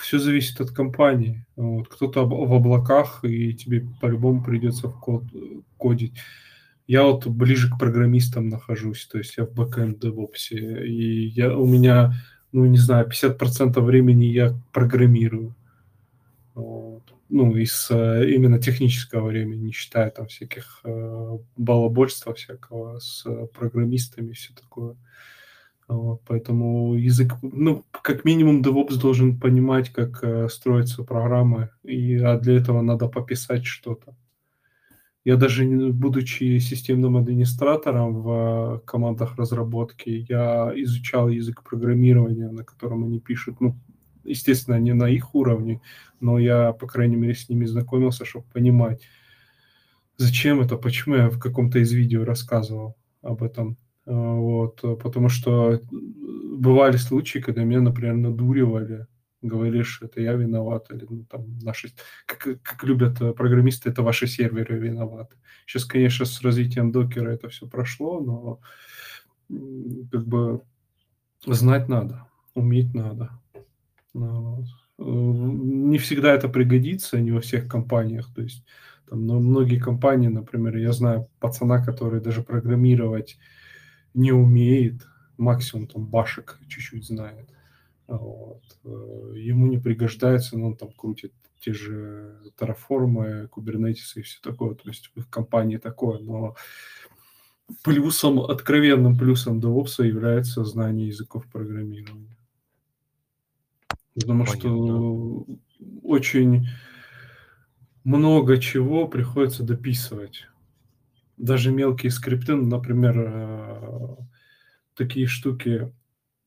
все зависит от компании. Вот, кто-то в облаках, и тебе по-любому придется в код э, кодить. Я вот ближе к программистам нахожусь, то есть я в бэкэнд DevOps, и я, у меня, ну, не знаю, 50% времени я программирую. Вот. Ну, из э, именно технического времени, не считая там всяких э, балабольства всякого с э, программистами и все такое. Поэтому язык, ну, как минимум, DevOps должен понимать, как э, строятся программы, и, а для этого надо пописать что-то. Я даже, будучи системным администратором в командах разработки, я изучал язык программирования, на котором они пишут. Ну, естественно, не на их уровне, но я, по крайней мере, с ними знакомился, чтобы понимать, зачем это, почему я в каком-то из видео рассказывал об этом. А, Вот, потому что бывали случаи, когда меня, например, надуривали, что это я виноват, или ну, там наши, как, как любят программисты, это ваши серверы виноваты. Сейчас, конечно, с развитием докера это все прошло, но как бы знать надо, уметь надо. Ну, не всегда это пригодится, не во всех компаниях. То есть там, но многие компании, например, я знаю пацана, который даже программировать не умеет, максимум там башек чуть-чуть знает. Вот. Э, ему не пригождается, но он там крутит те же Terraform, Kubernetes и все такое. То есть в компании такое, но плюсом, откровенным плюсом DevOps является знание языков программирования. Потому Понятно. что очень много чего приходится дописывать. Даже мелкие скрипты, ну, например, э, такие штуки,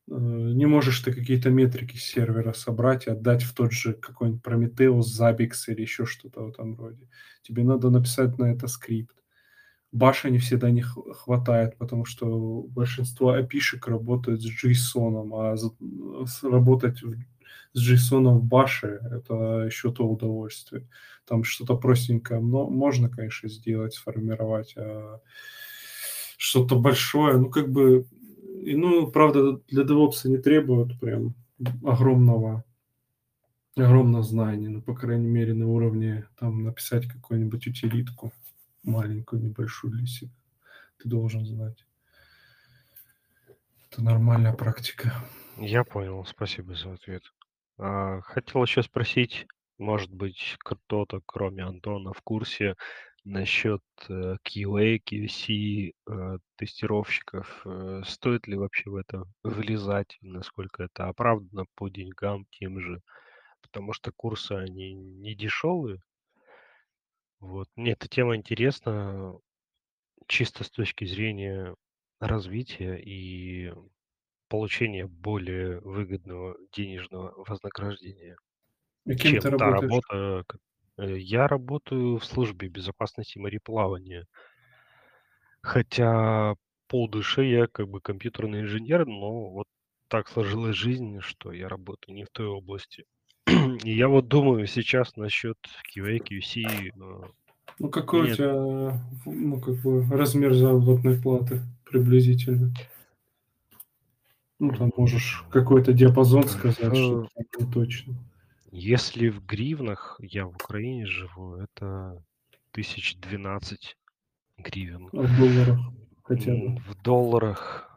э, не можешь ты какие-то метрики с сервера собрать и отдать в тот же какой-нибудь Prometheus, Zabbix или еще что-то в этом роде. Тебе надо написать на это скрипт. Баша не всегда не хватает, потому что большинство опишек работают с JSON, а работать с JSON в баше это еще то удовольствие. Там что-то простенькое но можно, конечно, сделать, сформировать, а что-то большое, ну, как бы, и, ну, правда, для DevOps не требуют прям огромного огромного знания, ну, по крайней мере, на уровне там написать какую-нибудь утилитку маленькую, небольшую для себя. Ты должен знать. Это нормальная практика. Я понял, спасибо за ответ. А, хотел еще спросить, может быть, кто-то, кроме Антона, в курсе насчет э, QA, QC, э, тестировщиков. Э, стоит ли вообще в это влезать, насколько это оправдано по деньгам тем же? Потому что курсы, они не дешевые. Вот. Мне эта тема интересна чисто с точки зрения развития и получения более выгодного денежного вознаграждения, И кем чем ты та работаешь? работа. к- э, Я работаю в службе безопасности мореплавания. Хотя по душе я как бы компьютерный инженер, но вот так сложилась жизнь, что я работаю не в той области. И я вот думаю сейчас насчет QA, QC. э, Ну, какой у тебя, ну, как бы, размер заработной платы приблизительно? Ну, там можешь какой-то диапазон сказать, что не точно. если в гривнах, я в Украине живу, это тысяч двенадцать гривен. А в долларах хотя бы. В долларах,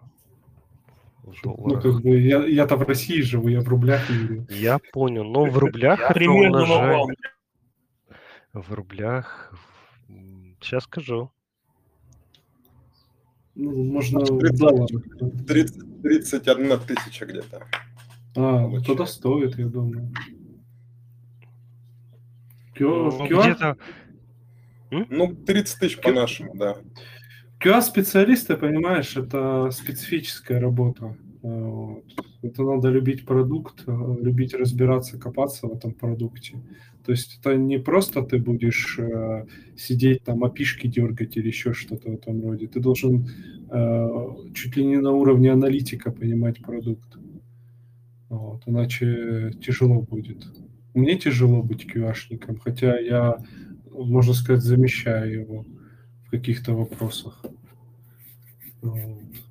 в Ну, долларах. как бы, я, я-то в России живу, я в рублях не. Я понял, но в рублях это Примерно умножай. вам. В рублях, сейчас скажу. Ну, можно в 30, долларах. 30 31 тысяча где-то. А, ну, тогда стоит, я думаю. Кё- Ну, QA где-то... Ну, 30 тысяч по-нашему, да. QA-специалисты, понимаешь, это специфическая работа. Э, вот. Это надо любить продукт, э, любить разбираться, копаться в этом продукте. То есть это не просто ты будешь э, сидеть там опишки дергать или еще что-то в этом роде. Ты должен э, чуть ли не на уровне аналитика понимать продукт. Вот, иначе тяжело будет. Мне тяжело быть QA-шником, хотя я, можно сказать, замещаю его в каких-то вопросах. Вот.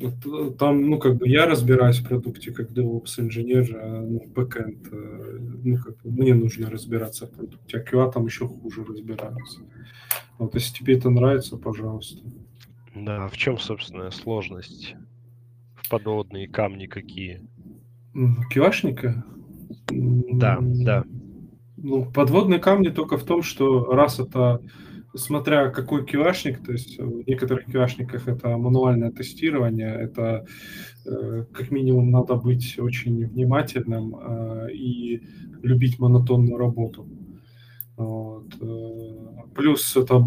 Э, Там, ну, как бы я разбираюсь в продукте как DevOps инженер, а ну, бэкэнд, э, ну, как бы мне нужно разбираться в продукте, а QA там еще хуже разбираются. Вот, если тебе это нравится, пожалуйста. Да, в чем, собственно, сложность? В подводные камни какие? М, QA-шника? Да, да. Ну, подводные камни только в том, что раз это, смотря какой QA-шник, то есть в некоторых QA-шниках это мануальное тестирование, это э, как минимум надо быть очень внимательным э, и любить монотонную работу. Вот. э, Плюс это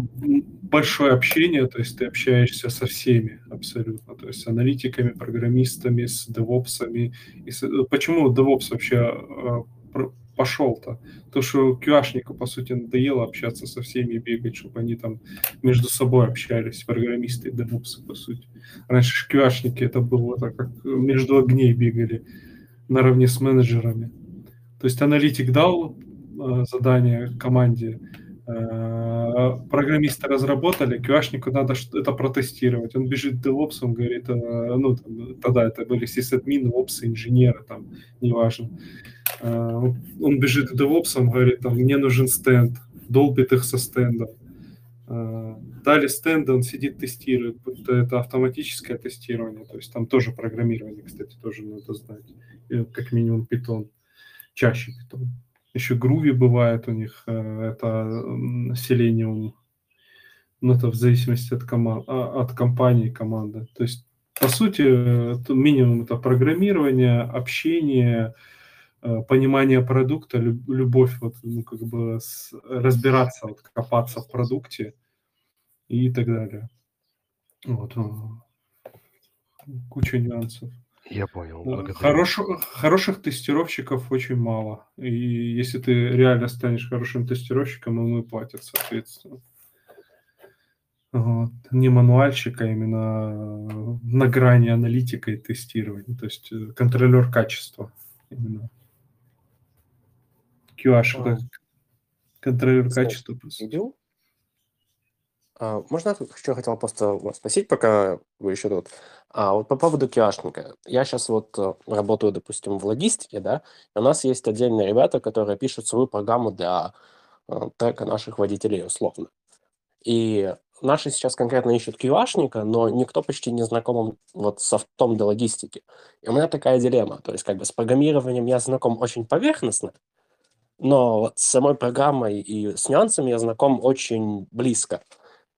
большое общение, то есть ты общаешься со всеми абсолютно, то есть с аналитиками, программистами, с девопсами. И с- э, Почему DevOps вообще э, пошел-то? То, что QA-шнику, по сути, надоело общаться со всеми бегать, чтобы они там между собой общались, программисты и DevOps, по сути. Раньше QA-шники это было так, как между огней бегали наравне с менеджерами. То есть аналитик дал э, задание команде, Программисты разработали, QA-шнику надо это протестировать. Он бежит DevOps, он говорит, э, ну, там, тогда это были сисадмины, опсы, инженеры, там, неважно. Э, Он бежит к DevOps, он говорит, там, мне нужен стенд, долбит их со стендов. Э, Дали стенды, он сидит, тестирует. Это автоматическое тестирование, то есть там тоже программирование, кстати, тоже надо знать. Как минимум Python, чаще Python. Еще Groovy бывает у них, э, это м, Selenium, ну, это в зависимости от, команд, от компании, команды. То есть, по сути, э, минимум это программирование, общение, э, понимание продукта, люб- любовь, вот, ну, как бы с- разбираться, вот, копаться в продукте и так далее. Вот. Куча нюансов. Я понял, благодарю. хорош- хороших тестировщиков очень мало. И если ты реально станешь хорошим тестировщиком, ему и платят, соответственно. Вот. Не мануальщик, а именно на грани аналитика и тестирования. То есть э, контролер качества. Именно. QH А, контролер качества. Идем? А, Можно тут еще хотел просто вас спросить, пока вы еще тут. А вот по поводу QA-шника. Я сейчас вот э, работаю, допустим, в логистике, да, и у нас есть отдельные ребята, которые пишут свою программу для э, трека наших водителей условно. И наши сейчас конкретно ищут QA-шника, но никто почти не знаком вот с софтом для логистики. И у меня такая дилемма. То есть как бы с программированием я знаком очень поверхностно, но вот с самой программой и с нюансами я знаком очень близко.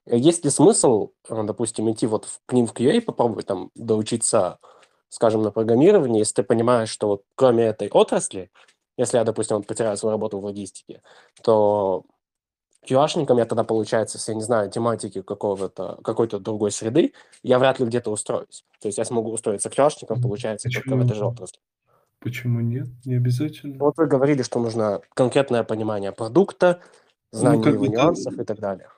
Есть ли смысл, э, допустим, идти вот в- к ним в QA, попробовать там доучиться, скажем, на программировании, если ты понимаешь, что вот кроме этой отрасли, если я, допустим, вот потеряю свою работу в логистике, то QA-шником я тогда, получается, если я не знаю тематики какого-то, какой-то другой среды, я вряд ли где-то устроюсь. То есть я смогу устроиться QA-шником, получается, только в этой же Почему? отрасли. Почему нет? Не обязательно. Вот вы говорили, что нужно конкретное понимание продукта, Ну, знание как его нюансов и так далее.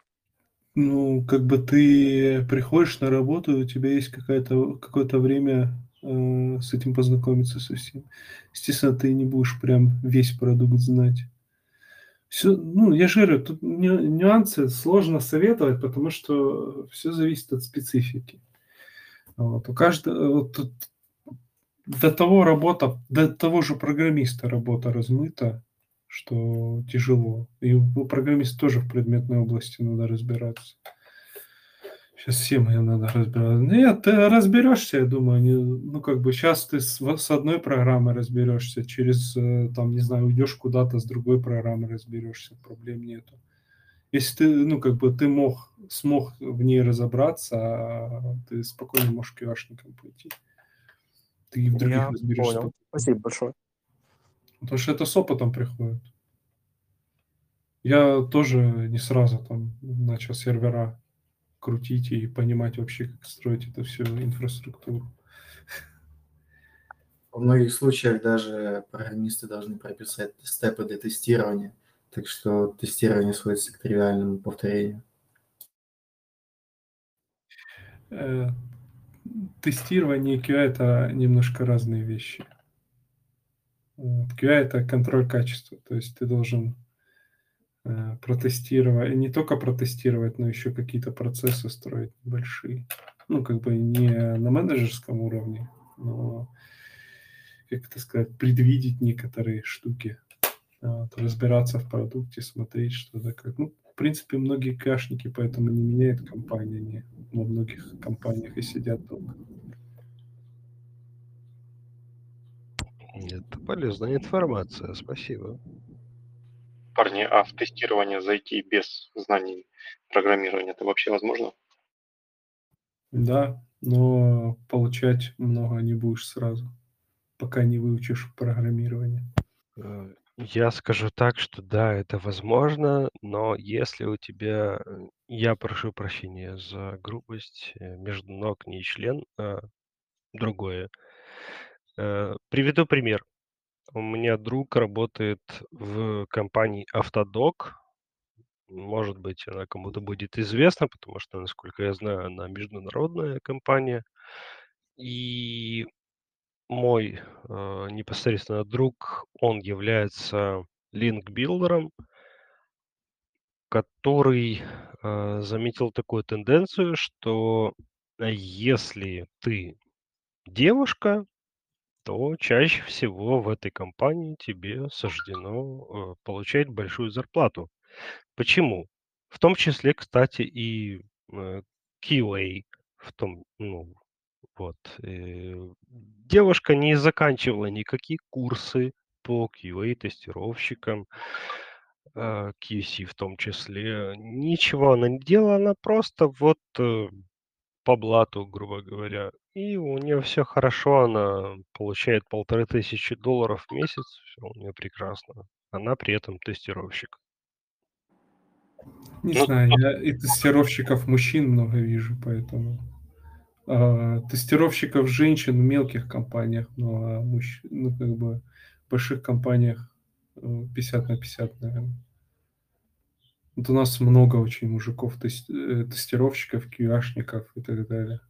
Ну, как бы ты приходишь на работу, у тебя есть какая-то, какое-то время э, с этим познакомиться совсем. Естественно, ты не будешь прям весь продукт знать. Все, ну, я же говорю, тут ню- нюансы сложно советовать, потому что все зависит от специфики. Вот. У каждого, вот тут до того работа, до того же программиста работа размыта, что тяжело. И у программиста тоже в предметной области надо разбираться. Сейчас всем ее надо разбираться. Нет, ты разберешься, я думаю. Не, ну, как бы сейчас ты с, с одной программой разберешься, через, э, там, не знаю, уйдешь куда-то с другой программой разберешься, проблем нету. Если ты, ну, как бы ты мог, смог в ней разобраться, а ты спокойно можешь QA-шником пойти. Ты и в других Я разберешься. понял. Спасибо большое. Потому что это с опытом приходит. Я тоже не сразу там начал сервера крутить и понимать вообще, как строить эту всю инфраструктуру. В многих случаях даже программисты должны прописать степы для тестирования, так что тестирование сводится к тривиальному повторению. Э, Тестирование и QA – это немножко разные вещи. QA – это контроль качества, то есть ты должен э, протестировать, не только протестировать, но еще какие-то процессы строить большие. Ну, как бы не на менеджерском уровне, но, как это сказать, предвидеть некоторые штуки, вот, разбираться в продукте, смотреть что-то как. Ну, в принципе, многие кашники поэтому не меняют компании, они во многих компаниях и сидят долго. Это полезная информация, спасибо. Парни, а в тестирование зайти без знаний программирования это вообще возможно? Да, но получать много не будешь сразу, пока не выучишь программирование. Э, Я скажу так, что да, это возможно, но если у тебя, э, я прошу прощения за грубость, э, между ног не член, а другое. Э, Приведу пример. У меня друг работает в компании Автодок. Может быть, она кому-то будет известна, потому что, насколько я знаю, она международная компания. И мой э, непосредственно друг, он является линк-билдером. который э, заметил такую тенденцию, что э, если ты девушка, то чаще всего в этой компании тебе суждено э, получать большую зарплату. Почему? В том числе, кстати, и э, QA, в том, ну, вот. э, Девушка не заканчивала никакие курсы по QA-тестировщикам, э, QC в том числе. Ничего она не делала, она просто вот э, по блату, грубо говоря. И у нее все хорошо, она получает полторы тысячи долларов в месяц, все у нее прекрасно. Она при этом тестировщик. Не Ну, знаю, я и тестировщиков мужчин много вижу, поэтому... а, тестировщиков женщин в мелких компаниях много, а мужч- ну, как бы в больших компаниях э, 50 на 50, наверное. Вот у нас много очень мужиков, э, тестировщиков, QA-шников и так далее.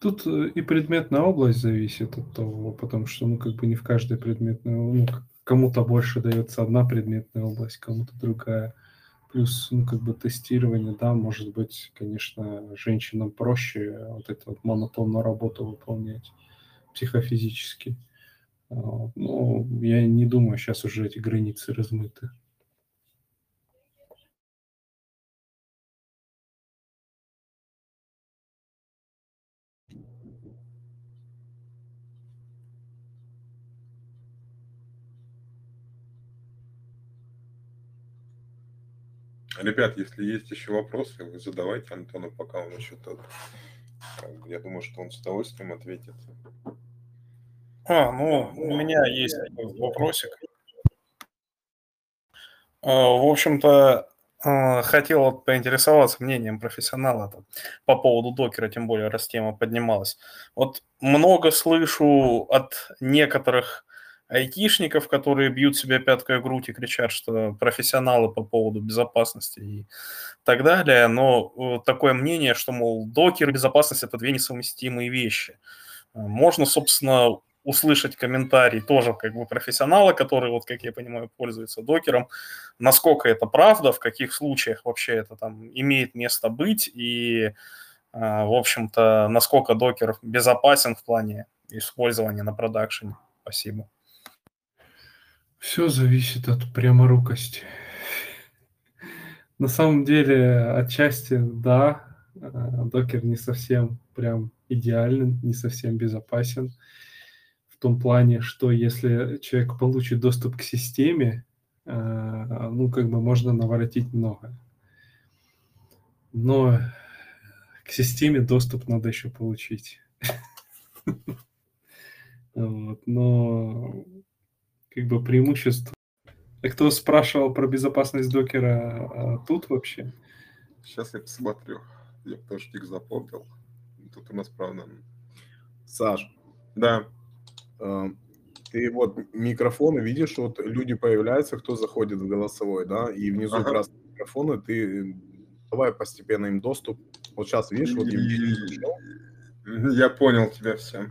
Тут э, и предметная область зависит от того, потому что, ну, как бы не в каждой предметной, ну, кому-то больше дается одна предметная область, кому-то другая. Плюс, ну, как бы тестирование, да, может быть, конечно, женщинам проще вот эту вот монотонную работу выполнять психофизически. Но я не думаю, сейчас уже эти границы размыты. Ребят, если есть еще вопросы, вы задавайте Антону, пока он еще тут. Я думаю, что он с удовольствием ответит. А, ну, у меня есть вопросик. А, В общем-то, а, хотел поинтересоваться мнением профессионала по поводу докера, тем более, раз тема поднималась. Вот много слышу от некоторых айтишников, которые бьют себя пяткой в грудь и кричат, что профессионалы по поводу безопасности и так далее, но э, такое мнение, что, мол, докер и безопасность – это две несовместимые вещи. Э, Можно, собственно, услышать комментарий тоже как бы профессионала, который, вот как я понимаю, пользуется докером, насколько это правда, в каких случаях вообще это там имеет место быть и, э, в общем-то, насколько докер безопасен в плане использования на продакшене. Спасибо. Все зависит от пряморукости. На самом деле, отчасти, да, э, докер не совсем прям идеален, не совсем безопасен. В том плане, что если человек получит доступ к системе, э, ну, как бы можно наворотить много. Но к системе доступ надо еще получить. Но как бы преимущество. А кто спрашивал про безопасность докера а, тут вообще? Сейчас я посмотрю. Я тоже тик запомнил. Тут у нас, правда... Саш. Да. Э, Ты вот микрофоны видишь, вот люди появляются, кто заходит в голосовой, да, и внизу Ага. красные микрофоны, ты давай постепенно им доступ. Вот сейчас, видишь, вот Евгений Я понял тебя все.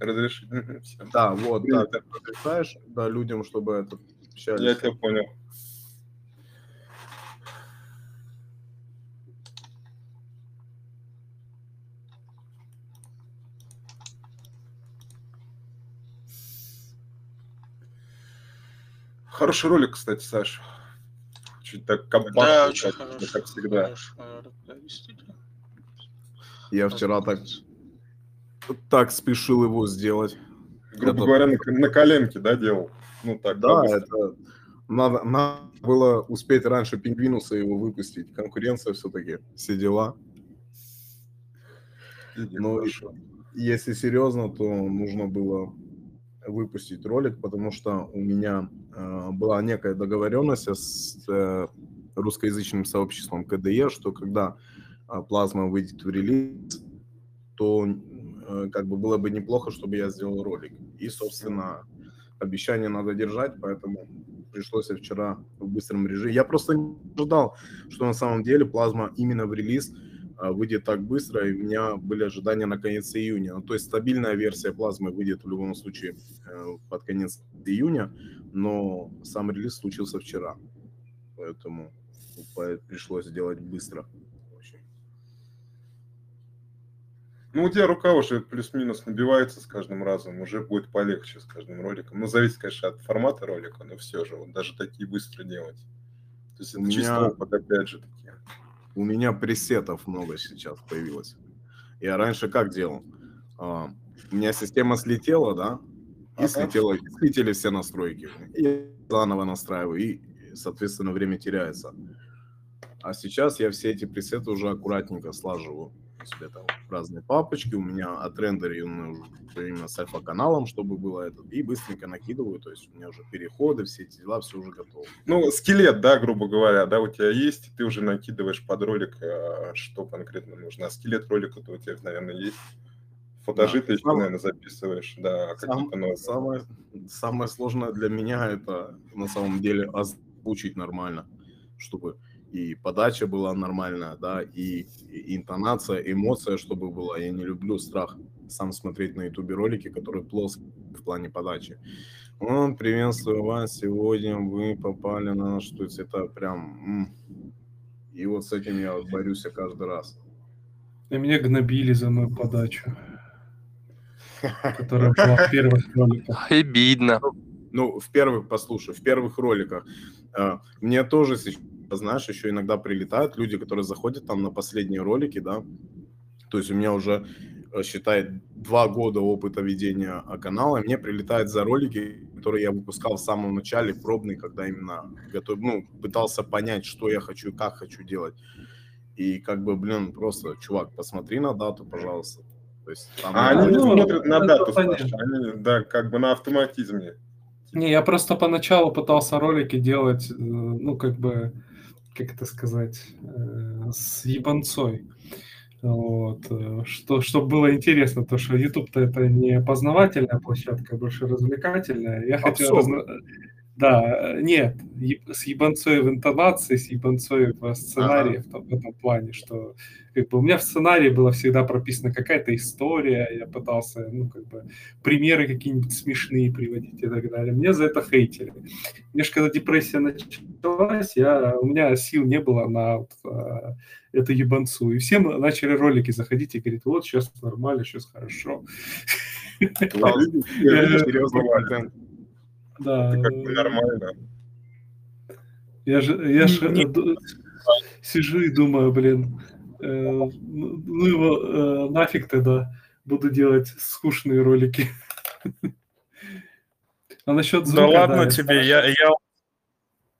Разрешить. Да, вот, да, ты разрешаешь, да, людям, чтобы это. Я тебя понял. Хороший ролик, кстати, Саш. Чуть так компактный, Да, очень как, хороший, как всегда. хороший ролик, да, действительно. Я вчера так, так спешил его сделать. Грубо Это- говоря, на, на коленке, да, делал? Ну так, Да, это надо, надо было успеть раньше пингвинуса его выпустить. Конкуренция все-таки, все дела. Но и- если серьезно, то нужно было выпустить ролик, потому что у меня э, была некая договоренность с э, русскоязычным сообществом КДЕ, что когда э, плазма выйдет в релиз, то э, как бы было бы неплохо, чтобы я сделал ролик. И, собственно, обещание надо держать, поэтому пришлось вчера в быстром режиме. Я просто не ожидал, что на самом деле плазма именно в релиз выйдет так быстро, и у меня были ожидания на конец июня. Ну, то есть стабильная версия плазмы выйдет в любом случае э, под конец июня, но сам релиз случился вчера, поэтому по- пришлось сделать быстро. Ну, у тебя рука уже плюс-минус набивается с каждым разом, уже будет полегче с каждым роликом. Ну, зависит, конечно, от формата ролика, но все же, вот даже такие быстро делать. То есть У это чисто меня- опыт, опять же, таки. У меня пресетов много сейчас появилось. Я раньше как делал? А, у меня система слетела, да, и Ага. слетела, и слетели все настройки. И я заново настраиваю, и, соответственно, время теряется. А сейчас я все эти пресеты уже аккуратненько слаживаю у себя там разные папочки. У меня отрендерены уже именно с альфа-каналом, чтобы было это. И быстренько накидываю. То есть у меня уже переходы, все эти дела, все уже готово. Ну, скелет, да, грубо говоря, да, у тебя есть, ты уже накидываешь под ролик, а, что конкретно нужно. А скелет ролика-то у тебя, наверное, есть. Фотожи Да. ты еще, Сам- наверное, записываешь, да, Сам- какие-то новые. самое, самое сложное для меня это на самом деле озвучить нормально, чтобы и подача была нормальная, да, и, и интонация, эмоция, чтобы была. Я не люблю страх сам смотреть на ютубе ролики, которые плоские в плане подачи. Он, приветствую вас, сегодня вы попали на наш что это прям... И вот с этим я борюсь каждый раз. И меня гнобили за мою подачу, которая была в первых роликах. Обидно. Ну, в первых, послушай, в первых роликах э, мне тоже знаешь, еще иногда прилетают люди, которые заходят там на последние ролики, да, то есть у меня уже, э, считай, два года опыта ведения э, канала, и мне прилетают за ролики, которые я выпускал в самом начале, пробные, когда именно готов, ну, пытался понять, что я хочу и как хочу делать. И как бы, блин, просто, чувак, посмотри на дату, пожалуйста. То есть, там А они не Ну, смотрят на это дату, они, да, как бы на автоматизме. Не, я просто поначалу пытался ролики делать, э, ну, как бы, как это сказать, э, с ебанцой. Вот, э, что, чтобы было интересно, то что YouTube-то это не познавательная площадка, а больше развлекательная. Я хотел... Попсовая. разно- Да, э, нет, с ебанцой в интонации, с ебанцой в сценарии в, том- в этом плане, что как бы у меня в сценарии была всегда прописана какая-то история, я пытался, ну, как бы, примеры какие-нибудь смешные приводить и так далее. Мне за это хейтили. Мне же когда депрессия началась, я, у меня сил не было на вот, а, эту ебанцу. И все мы начали ролики заходить и говорить, вот сейчас нормально, сейчас хорошо. Я- Серьезный контент. Да. Это как бы нормально. Я же, я же э, ду- сижу и думаю, блин, э, ну ну его э, нафиг тогда буду делать скучные ролики. А насчет Да звука, ладно я тебе, я, я...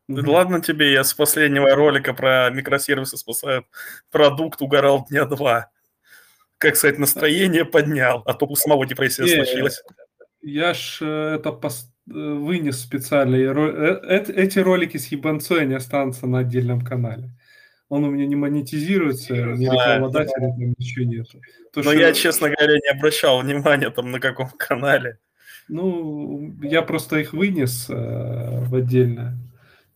Да Ладно тебе, я с последнего ролика про микросервисы спасают продукт угорал дня два. Как сказать, настроение поднял, а то у самого депрессия Не, случилась. Я ж э, это пос- э, вынес специально. э- эт- Эти ролики с ебанцой, они останутся на отдельном канале. Он у меня не монетизируется, ни А, рекламодателя, там ничего нету. То, Но что- я, честно говоря, не обращал внимания там на каком канале. Ну, я просто их вынес э, в отдельный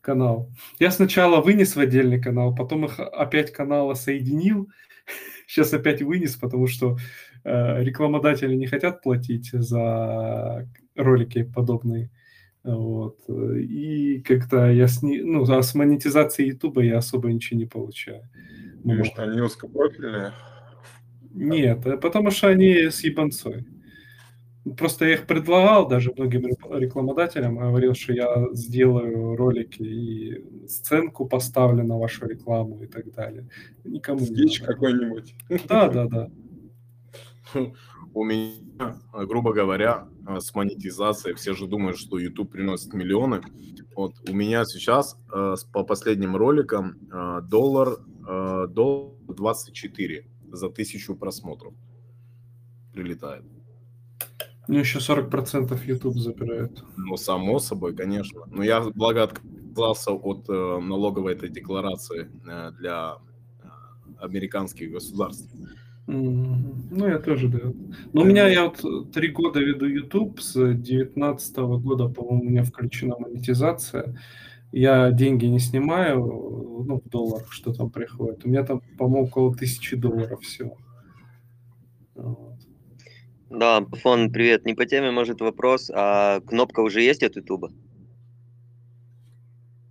канал. Я сначала вынес в отдельный канал, потом их опять канала соединил. Сейчас опять вынес, потому что э, рекламодатели не хотят платить за ролики подобные. Вот. И как-то я с, не- ну, а с монетизацией Ютуба я особо ничего не получаю. Потому что они узкопрофильные. Нет, э, потому что они с ебанцой. Просто я их предлагал даже многим рек- рекламодателям, говорил, что я сделаю ролики и сценку поставлю на вашу рекламу и так далее. Никому Скетч какой-нибудь. Да, да, да. У меня, грубо говоря, э, с монетизацией, все же думают, что YouTube приносит миллионы. Вот у меня сейчас э, по последним роликам э, доллар, э, доллар 24 за тысячу просмотров прилетает. Ну, еще 40% YouTube забирает. Ну, само собой, конечно. Но я, благо, отказался от э, налоговой этой декларации э, для э, американских государств. Ну, я тоже, да. Но у меня, я вот три года веду YouTube, с 19 года, по-моему, у меня включена монетизация. Я деньги не снимаю, ну, в долларах, что там приходит. У меня там, по-моему, около тысячи долларов всего. Вот. Да, Фон, привет. Не по теме, может, вопрос. А кнопка уже есть от Ютуба?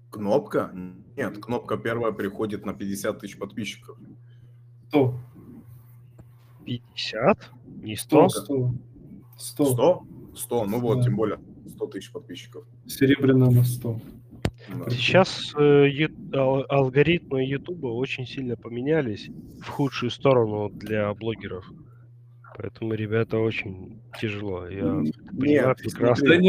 Кнопка? Нет, кнопка первая приходит на 50 тысяч подписчиков. 100. 50? Не 100? 100. 100. 100? 100, ну вот, Да. тем более 100 тысяч подписчиков. Серебряная на 100. Да. Сейчас э, алгоритмы Ютуба очень сильно поменялись в худшую сторону для блогеров. Поэтому, ребята, очень тяжело. Я Нет, прекрасно. смотри,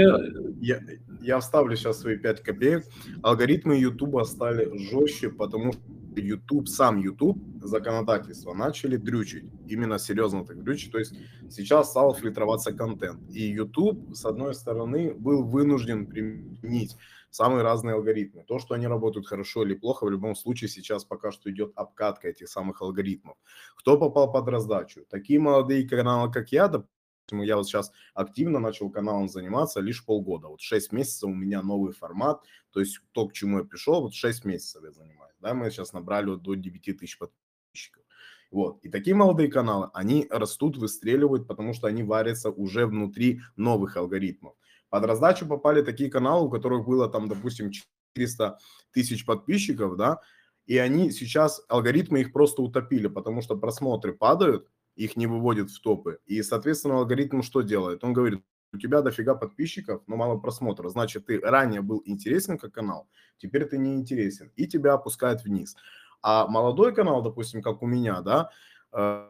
я, я вставлю сейчас свои 5 копеек. Алгоритмы Ютуба стали жестче, потому что YouTube, сам YouTube, законодательство начали дрючить. Именно серьезно так дрючить. То есть сейчас стал фильтроваться контент. И YouTube, с одной стороны, был вынужден применить самые разные алгоритмы. То, что они работают хорошо или плохо, в любом случае сейчас пока что идет обкатка этих самых алгоритмов. Кто попал под раздачу? Такие молодые каналы, как я, допустим, я вот сейчас активно начал каналом заниматься лишь полгода. Вот 6 месяцев у меня новый формат, то есть то, к чему я пришел, вот 6 месяцев я занимаюсь. Да, мы сейчас набрали вот до 9 тысяч подписчиков. Вот. И такие молодые каналы, они растут, выстреливают, потому что они варятся уже внутри новых алгоритмов. Под раздачу попали такие каналы, у которых было там, допустим, 400 тысяч подписчиков, да, и они сейчас, алгоритмы их просто утопили, потому что просмотры падают, их не выводят в топы. И, соответственно, алгоритм что делает? Он говорит, у тебя дофига подписчиков, но мало просмотров. Значит, ты ранее был интересен как канал, теперь ты не интересен. И тебя опускает вниз. А молодой канал, допустим, как у меня, да, э,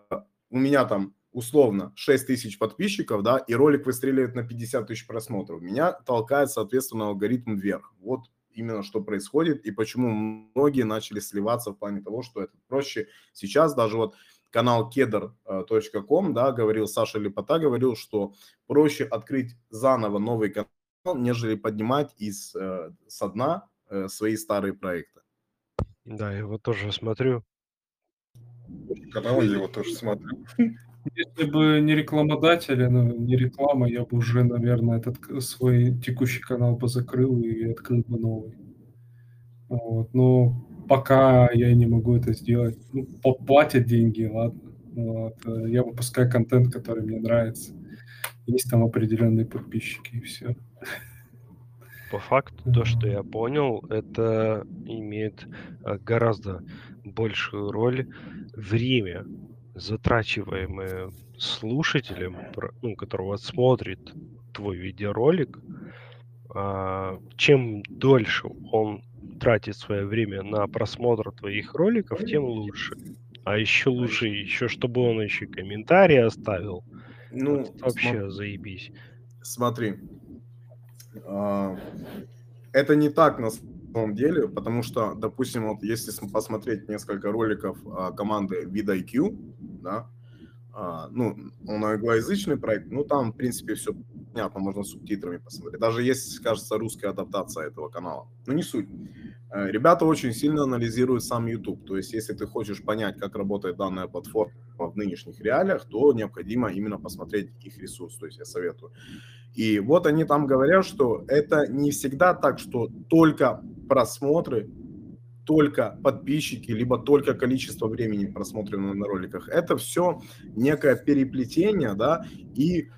у меня там условно 6 тысяч подписчиков, да, и ролик выстреливает на 50 тысяч просмотров. Меня толкает, соответственно, алгоритм вверх. Вот именно что происходит и почему многие начали сливаться в плане того, что это проще. Сейчас даже вот канал кедр.ком, да, говорил Саша Лепота, говорил, что проще открыть заново новый канал, нежели поднимать из, э, со дна э, свои старые проекты. Да, я его тоже смотрю. Канал я его тоже смотрю. Если бы не рекламодатели, ну, не реклама, я бы уже, наверное, этот свой текущий канал бы закрыл и открыл бы новый. Вот. Но пока я не могу это сделать. Ну, платят деньги, ладно. Вот. э, Я выпускаю контент, который мне нравится. Есть там определенные подписчики, и все. По факту, то, что я понял, это имеет э, гораздо большую роль время, затрачиваемое слушателем, ну, который вот смотрит твой видеоролик, а, чем дольше он тратит свое время на просмотр твоих роликов, тем лучше. А еще лучше, еще чтобы он еще комментарии оставил. Ну, Вот вообще смо- заебись. Смотри, а, это не так на самом деле, потому что, допустим, вот если см- посмотреть несколько роликов а, команды VidIQ, да, а, ну, он англоязычный проект, ну, там, в принципе, все понятно, можно субтитрами посмотреть. Даже есть, кажется, русская адаптация этого канала. Но не суть. Э, Ребята очень сильно анализируют сам YouTube. То есть, если ты хочешь понять, как работает данная платформа в нынешних реалиях, то необходимо именно посмотреть их ресурс. То есть, я советую. И вот они там говорят, что это не всегда так, что только просмотры, только подписчики, либо только количество времени просмотрено на роликах. Это все некое переплетение, да, и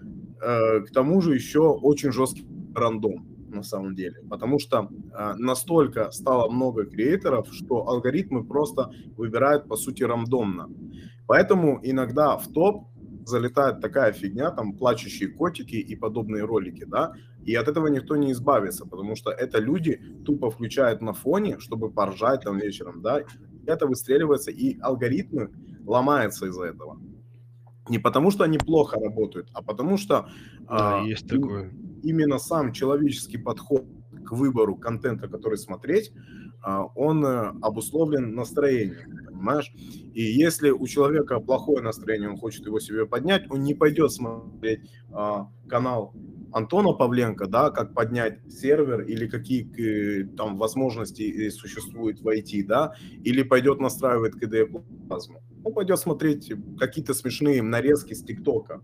к тому же еще очень жесткий рандом на самом деле, потому что э, настолько стало много креаторов, что алгоритмы просто выбирают по сути рандомно. Поэтому иногда в топ залетает такая фигня, там плачущие котики и подобные ролики, да, и от этого никто не избавится, потому что это люди тупо включают на фоне, чтобы поржать там вечером, да, это выстреливается, и алгоритмы ломаются из-за этого. Не потому что они плохо работают, а потому что Да, а, есть такое. именно сам человеческий подход к выбору контента, который смотреть, а, он э, обусловлен настроением, понимаешь? И если у человека плохое настроение, он хочет его себе поднять, он не пойдет смотреть а, канал Антона Павленко, да, как поднять сервер или какие там возможности э, существуют в IT, да, или пойдет настраивать KDE плазму. Он пойдет смотреть какие-то смешные нарезки с ТикТока.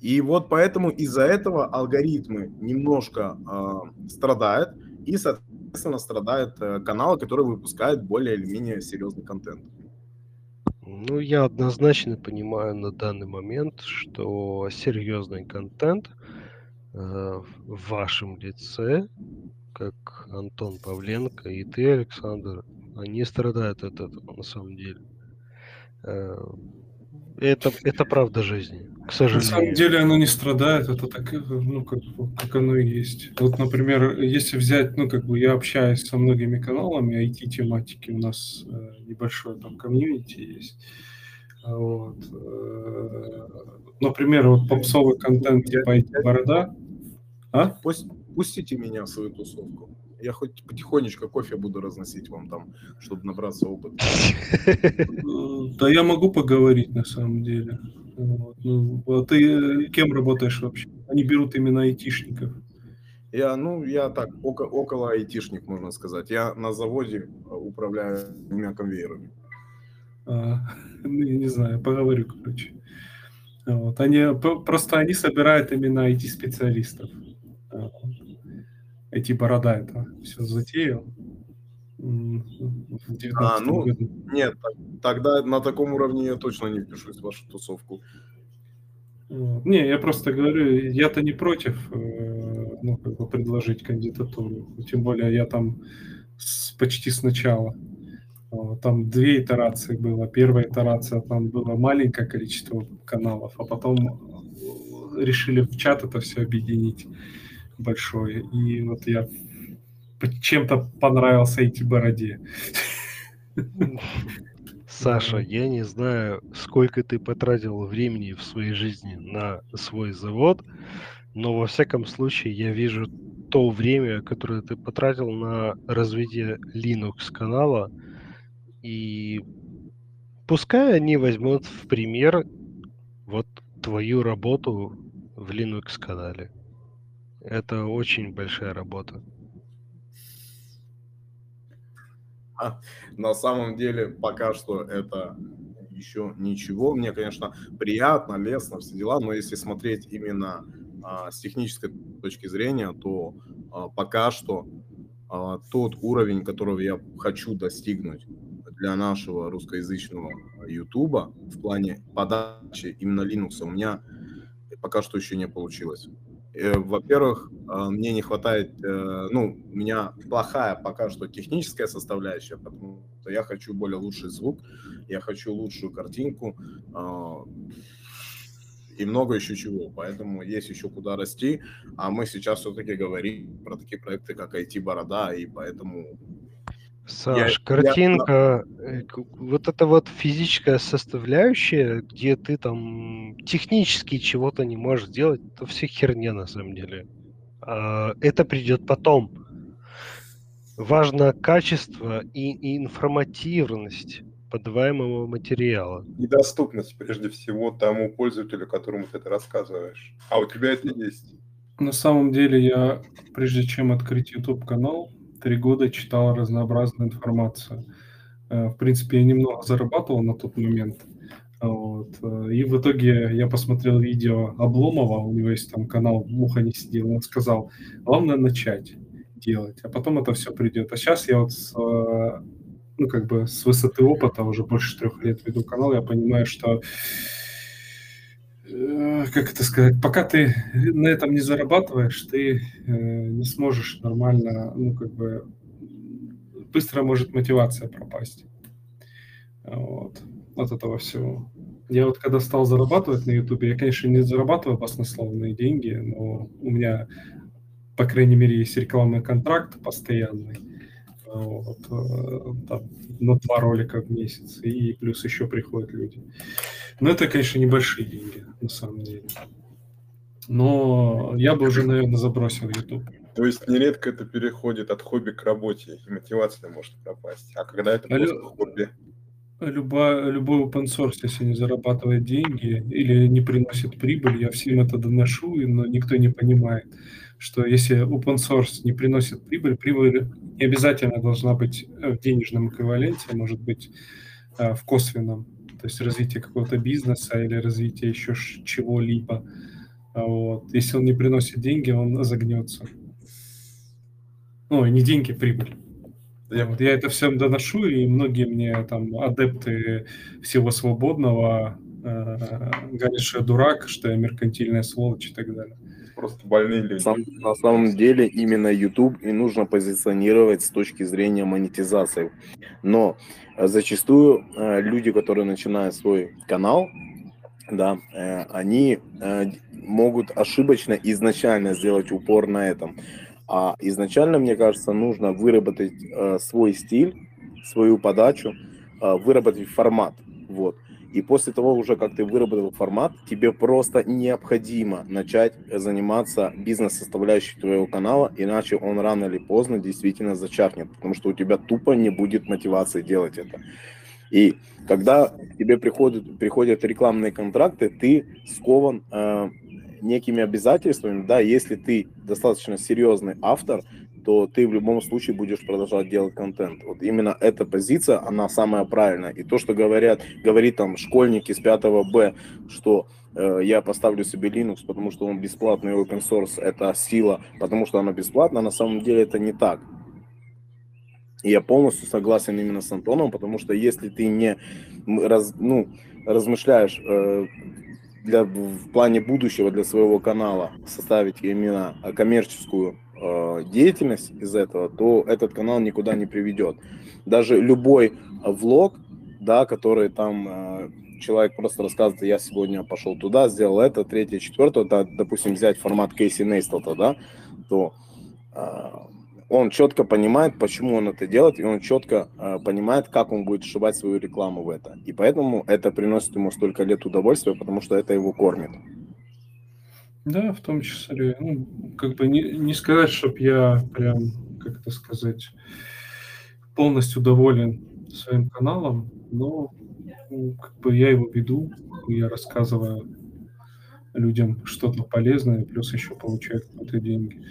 И вот поэтому из-за этого алгоритмы немножко э, страдают, и, соответственно, страдают э, каналы, которые выпускают более или менее серьезный контент. Ну, я однозначно понимаю на данный момент, что серьезный контент э, в вашем лице, как Антон Павленко и ты, Александр, они страдают от этого на самом деле. Э, это, это правда жизни, к На сожалению. самом деле оно не страдает, это так, ну, как, как оно и есть. Вот, например, если взять, ну, как бы я общаюсь со многими каналами IT-тематики, у нас э, небольшое там комьюнити есть. Вот. э, Например, вот попсовый контент типа IT-борода. А? Пусть, пустите меня в свою тусовку. Я хоть потихонечку кофе буду разносить вам там, чтобы набраться опыта. Э, Да я могу поговорить на самом деле. Вот. Ну, а ты э, кем работаешь вообще? Они берут именно айтишников. Я, ну, я так, око- около айтишник, можно сказать. Я на заводе э, управляю двумя конвейерами. А, ну, я не знаю, поговорю, короче. Вот. Они, п- просто они собирают именно IT-специалистов. А, IT-борода это все затеял в 19 А, ну, году. нет, тогда на таком уровне я точно не впишусь в вашу тусовку. Не, я просто говорю, я-то не против э, ну, как бы предложить кандидатуру. Тем более я там с- почти сначала. Там две итерации было. Первая итерация там было маленькое количество каналов, а потом решили в чат это все объединить большое. И вот я чем-то понравился эти бороде. Саша, я не знаю, сколько ты потратил времени в своей жизни на свой завод, но во всяком случае я вижу то время, которое ты потратил на развитие Linux канала, и пускай они возьмут в пример вот твою работу в Linux канале. Это очень большая работа. А, На самом деле, пока что это еще ничего. Мне, конечно, приятно, лестно, все дела, но если смотреть именно а, с технической точки зрения, то а, пока что а, тот уровень, которого я хочу достигнуть для нашего русскоязычного Ютуба в плане подачи именно Linux у меня пока что еще не получилось. Э, Во-первых, а, мне не хватает, э, ну, у меня плохая пока что техническая составляющая, потому что я хочу более лучший звук, я хочу лучшую картинку а, и много еще чего. Поэтому есть еще куда расти. А мы сейчас все-таки говорим про такие проекты, как IT-борода, и поэтому... Саш, я- я- картинка, э, к- вот это вот физическая составляющая, где ты там технически чего-то не можешь сделать, это все херня на самом деле. А, Это придет потом. Важно качество и, и информативность подаваемого материала. И доступность прежде всего тому пользователю, которому ты это рассказываешь. А у тебя это есть. На самом деле я, прежде чем открыть YouTube канал, три года читал разнообразную информацию. Э, В принципе, я немного зарабатывал на тот момент. Вот. э, И в итоге я посмотрел видео Обломова, у него есть там канал «Муха не сидела», он сказал, главное начать делать, а потом это все придет. А сейчас я вот с, э, ну, как бы с высоты опыта, уже больше трех лет веду канал, я понимаю, что как это сказать, пока ты на этом не зарабатываешь, ты э, не сможешь нормально, ну, как бы, быстро может мотивация пропасть. Вот. От этого всего. Я вот когда стал зарабатывать на Ютубе, я, конечно, не зарабатываю баснословные деньги, но у меня, по крайней мере, есть рекламный контракт постоянный. Вот, э, там, на два ролика в месяц, и плюс еще приходят люди. Но это, конечно, небольшие деньги, на самом деле. Но я бы уже, наверное, забросил YouTube. То есть нередко это переходит от хобби к работе, и мотивация может пропасть. А когда это Алло. просто хобби, Люба, любой open source, если не зарабатывает деньги или не приносит прибыль, я всем это доношу, но никто не понимает, что если open source не приносит прибыль, прибыль не обязательно должна быть э, в денежном эквиваленте, может быть э, в косвенном, то есть развитие какого-то бизнеса или развитие еще чего-либо. А Вот. Если он не приносит деньги, он загнется. Ну, не деньги, прибыль. Я, вот, я это всем доношу, и многие мне там адепты всего свободного э, говорят, что я дурак, что я меркантильная сволочь и так далее. Просто больные люди. Сам- на самом деле именно YouTube и нужно позиционировать с точки зрения монетизации. Но э, зачастую э, люди, которые начинают свой канал, да, э, они э, могут ошибочно изначально сделать упор на этом. А изначально, мне кажется, нужно выработать э, свой стиль, свою подачу, э, выработать формат. Вот. И после того, уже как ты выработал формат, тебе просто необходимо начать заниматься бизнес-составляющей твоего канала, иначе он рано или поздно действительно зачахнет, потому что у тебя тупо не будет мотивации делать это. И когда тебе приходят, приходят рекламные контракты, ты скован э, некими обязательствами, да, если ты достаточно серьезный автор, то ты в любом случае будешь продолжать делать контент. Вот именно эта позиция, она самая правильная. И то, что говорят, говорит там школьники с 5 Б, что э, я поставлю себе Linux, потому что он бесплатный open source, это сила, потому что она бесплатна, на самом деле это не так. И я полностью согласен именно с Антоном, потому что если ты не раз, ну, размышляешь э, для, в плане будущего для своего канала, составить именно коммерческую э, деятельность из этого, то этот канал никуда не приведет. Даже любой влог, да, который там э, человек просто рассказывает, я сегодня пошел туда, сделал это, третье, четвертое, да, допустим, взять формат Кейси Нейстата, да, то э, он четко понимает, почему он это делает, и он четко э, понимает, как он будет сшивать свою рекламу в это. И поэтому это приносит ему столько лет удовольствия, потому что это его кормит. Да, в том числе. Ну, как бы не, не сказать, чтобы я прям, как это сказать, полностью доволен своим каналом, но ну, как бы я его веду, я рассказываю людям что-то полезное, плюс еще получаю какие-то деньги.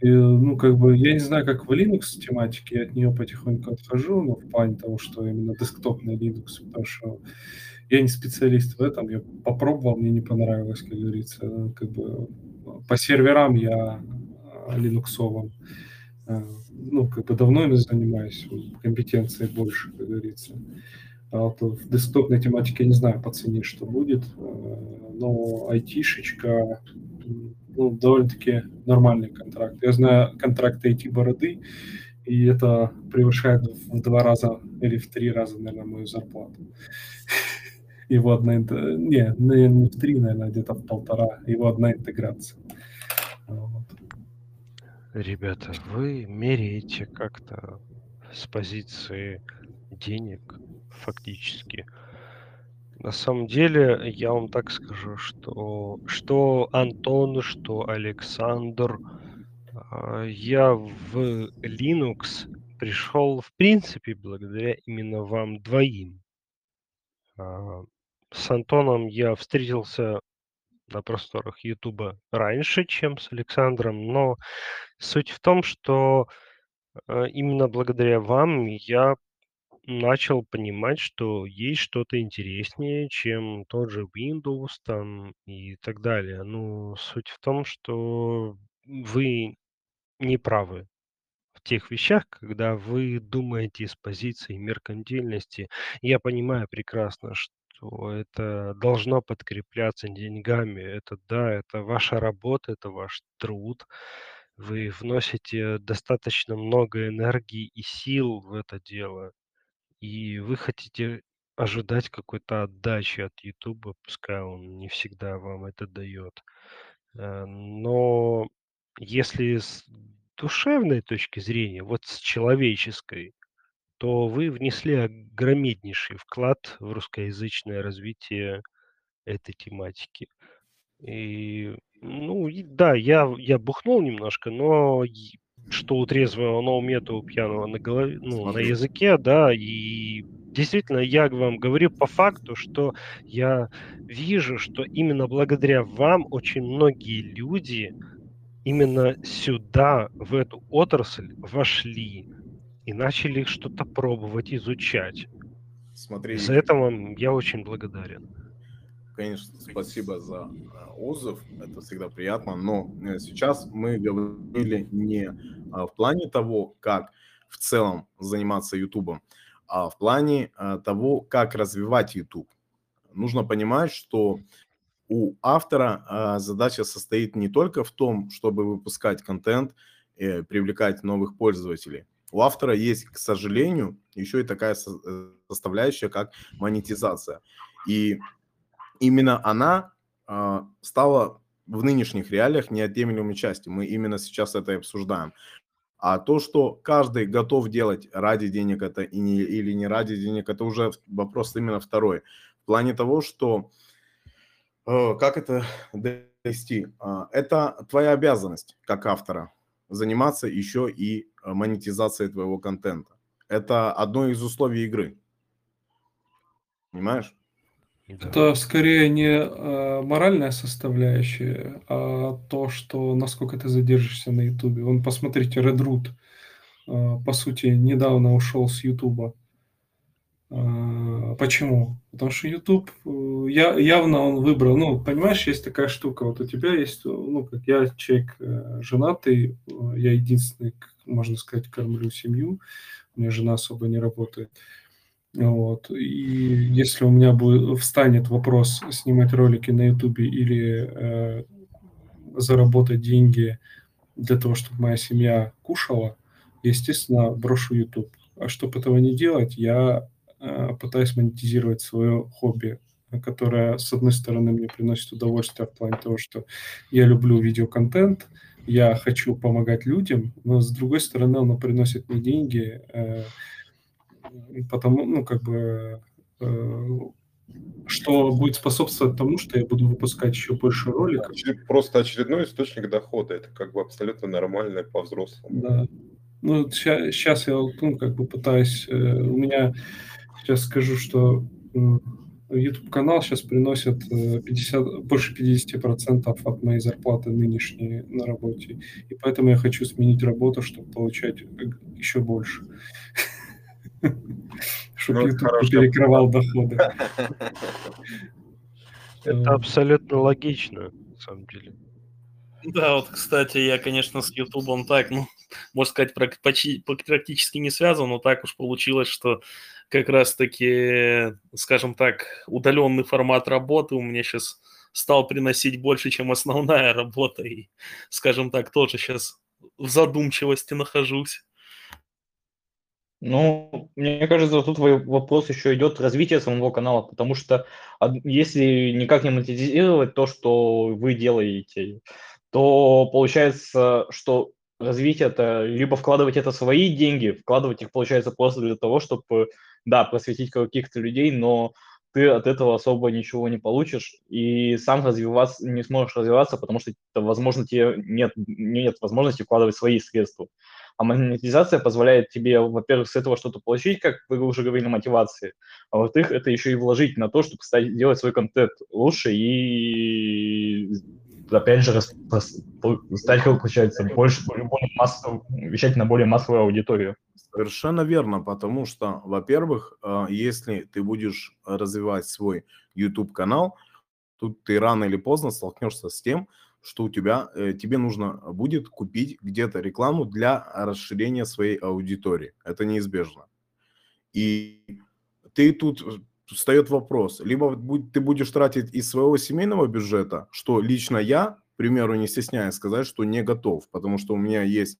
И, ну, как бы, я не знаю, как в Linux тематике, я от нее потихоньку отхожу, но в плане того, что именно десктопный Linux, потому что я не специалист в этом, я попробовал, мне не понравилось, как говорится. Как бы по серверам я линуксовым. а, Ну, как бы давно ими занимаюсь, компетенции больше, как говорится. А вот в десктопной тематике я не знаю по цене, что будет, а, но айтишечка, ну, довольно-таки нормальный контракт. Я знаю контракт IT-бороды, и это превышает в два раза или в три раза, наверное, мою зарплату. Его одна Не, не не в три, наверное, где-то в полтора. Его одна интеграция. Вот. Ребята, вы меряете как-то с позиции денег фактически. На самом деле, я вам так скажу, что что Антон, что Александр, а, я в Linux пришел в принципе благодаря именно вам двоим. С Антоном я встретился на просторах Ютуба раньше, чем с Александром, но суть в том, что э, именно благодаря вам я начал понимать, что есть что-то интереснее, чем тот же Windows там и так далее. Ну, суть в том, что вы не правы в тех вещах, когда вы думаете с позиции меркантильности. Я понимаю прекрасно, что это должно подкрепляться деньгами. Это да, это ваша работа, это ваш труд. Вы вносите достаточно много энергии и сил в это дело. И вы хотите ожидать какой-то отдачи от Ютуба, пускай он не всегда вам это дает. Э, Но если с душевной точки зрения, вот с человеческой, то вы внесли огромнейший вклад в русскоязычное развитие этой тематики. И, ну, и да, я, я бухнул немножко, но что у трезвого на уме, то у пьяного на голове, ну, на языке, да, и действительно, я вам говорю по факту, что я вижу, что именно благодаря вам очень многие люди именно сюда, в эту отрасль вошли и начали что-то пробовать, изучать. Смотри, За это вам я очень благодарен. конечно, спасибо за э, отзыв, это всегда приятно, но э, сейчас мы говорили не а, в плане того, как в целом заниматься Ютубом, а в плане а, того, как развивать YouTube. Нужно понимать, что у автора задача состоит не только в том, чтобы выпускать контент, э, привлекать новых пользователей. У автора есть, к сожалению, еще и такая со- составляющая, как монетизация. И именно она а, стала в нынешних реалиях неотъемлемой частью. Мы именно сейчас это и обсуждаем. А то, что каждый готов делать ради денег это и не, или не ради денег, это уже вопрос именно второй. В плане того, что э, как это довести? А, Это твоя обязанность как автора заниматься еще и э, монетизацией твоего контента. Это одно из условий игры. Понимаешь? Это скорее не э, моральная составляющая, а то, что насколько ты задержишься на Ютубе. Вон, посмотрите, Redroot, э, по сути, недавно ушел с Ютуба. Э, почему? Потому что YouTube, э, я, явно он выбрал, ну, понимаешь, есть такая штука, вот у тебя есть, ну, как я человек э, женатый, я единственный, можно сказать, кормлю семью, у меня жена особо не работает. Вот. И если у меня будет, встанет вопрос снимать ролики на Ютубе или э, заработать деньги для того, чтобы моя семья кушала, естественно, брошу YouTube. А чтобы этого не делать, я пытаюсь монетизировать свое хобби, которое, с одной стороны, мне приносит удовольствие в плане того, что я люблю видеоконтент, я хочу помогать людям, но с другой стороны, оно приносит мне деньги, э, потому, ну, как бы, э, что будет способствовать тому, что я буду выпускать еще больше роликов. Просто очередной источник дохода. Это как бы абсолютно нормально по-взрослому. Да. Ну, сейчас я, ну, как бы пытаюсь... э, У меня, сейчас скажу, что YouTube канал сейчас приносит э, 50, больше 50% от моей зарплаты нынешней на работе. И поэтому я хочу сменить работу, чтобы получать э, еще больше. Чтобы Ну, YouTube перекрывал доходы. Это абсолютно логично, на самом деле. Да, вот, кстати, я, конечно, с Ютубом так, ну, можно сказать, практически не связан, но так уж получилось, что как раз-таки, скажем так, удаленный формат работы у меня сейчас стал приносить больше, чем основная работа, и, скажем так, тоже сейчас в задумчивости нахожусь. Ну, мне кажется, тут вопрос еще идет развитие самого канала, потому что если никак не монетизировать то, что вы делаете, то получается, что развитие это либо вкладывать это свои деньги, вкладывать их получается просто для того, чтобы, да, просветить каких-то людей, но ты от этого особо ничего не получишь и сам развиваться не сможешь развиваться, потому что, возможно, тебе нет, нет возможности вкладывать свои средства. А монетизация позволяет тебе, во-первых, с этого что-то получить, как вы уже говорили, мотивации, а во-вторых, это еще и вложить на то, чтобы стать, делать свой контент лучше и, опять же, стать, получается, больше, более массовым, вещать на более массовую аудиторию. Совершенно верно, потому что, во-первых, э, если ты будешь развивать свой YouTube-канал, тут ты рано или поздно столкнешься с тем, что у тебя, э, тебе нужно будет купить где-то рекламу для расширения своей аудитории. Это неизбежно. И ты тут встает вопрос, либо ты будешь тратить из своего семейного бюджета, что лично я, к примеру, не стесняюсь сказать, что не готов, потому что у меня есть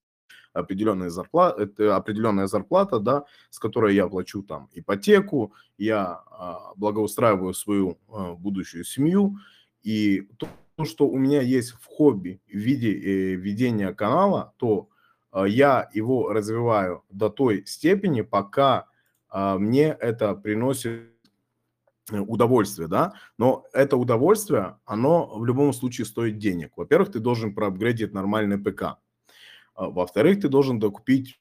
определенная зарплата, определенная зарплата, да, с которой я плачу там ипотеку, я а, благоустраиваю свою а, будущую семью, и то, то, что у меня есть в хобби в виде э, ведения канала, то а, я его развиваю до той степени, пока мне это приносит удовольствие, да, но это удовольствие, оно в любом случае стоит денег. Во-первых, ты должен проапгрейдить нормальный ПК. А, Во-вторых, ты должен докупить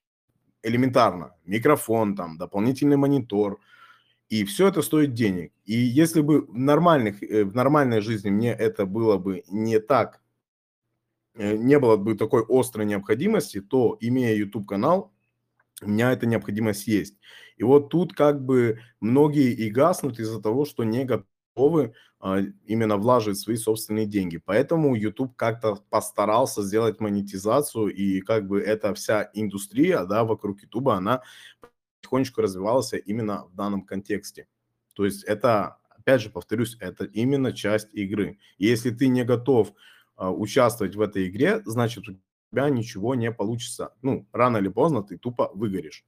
элементарно микрофон, там, дополнительный монитор, и все это стоит денег. И если бы в, нормальных, э, в нормальной жизни мне это было бы не так, э, не было бы такой острой необходимости, то, имея YouTube-канал, у меня эта необходимость есть. И вот тут как бы многие и гаснут из-за того, что не готовы а, именно влаживать свои собственные деньги. Поэтому YouTube как-то постарался сделать монетизацию, и как бы эта вся индустрия да, вокруг YouTube, она потихонечку развивалась именно в данном контексте. То есть это, опять же, повторюсь, это именно часть игры. И если ты не готов а, участвовать в этой игре, значит, у тебя ничего не получится. Ну, рано или поздно ты тупо выгоришь.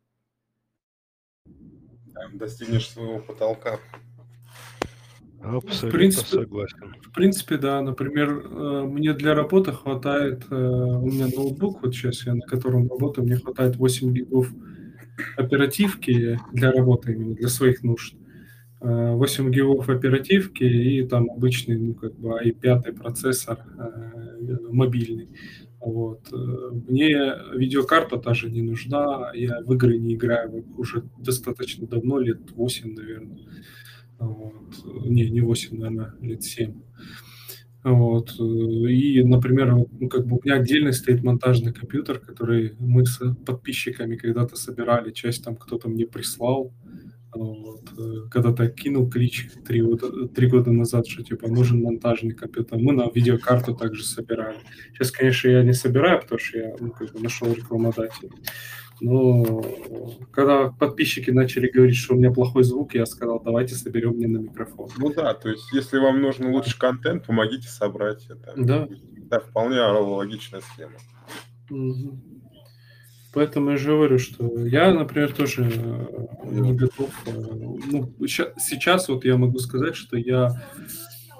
Достигнешь своего потолка. Абсолютно в принципе, согласен. В принципе, да. Например, э, мне для работы хватает, э, у меня ноутбук, вот сейчас я на котором работаю, мне хватает 8 гигов оперативки для работы, именно для своих нужд. 8 э, гигов оперативки и там обычный, ну, как бы i5 процессор мобильный. Вот. Мне видеокарта даже не нужна, я в игры не играю уже достаточно давно, лет 8, наверное. Вот. Не, не 8, наверное, лет 7. Вот. И, например, ну, как бы у меня отдельно стоит монтажный компьютер, который мы с подписчиками когда-то собирали, часть там кто-то мне прислал. Вот. Когда-то кинул клич три года, три года назад, что типа нужен монтажный компьютер. Мы на видеокарту также собирали. Сейчас, конечно, я не собираю, потому что я ну, как бы нашел рекламодателя. Но когда подписчики начали говорить, что у меня плохой звук, я сказал, давайте соберем мне на микрофон. Ну да, то есть если вам нужен лучший контент, помогите собрать это. Да. Да, вполне логичная схема. Угу. Поэтому я же говорю, что я, например, тоже э, не готов. Э, ну, сейчас вот я могу сказать, что я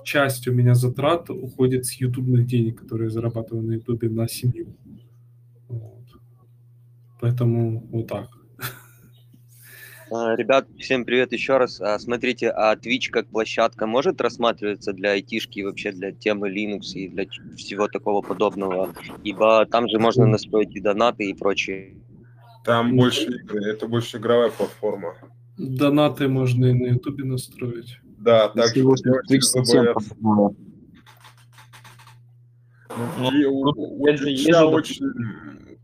часть у меня затрат уходит с ютубных денег, которые я зарабатываю на ютубе на семью. Поэтому вот так. А, ребят, всем привет еще раз. А, смотрите, а Twitch как площадка может рассматриваться для айтишки и вообще для темы Linux и для всего такого подобного? Ибо там же можно настроить и донаты и прочее. Там больше игры, это больше игровая платформа. Донаты можно и на Ютубе настроить. Да, так же ну, и у, у Twitch очень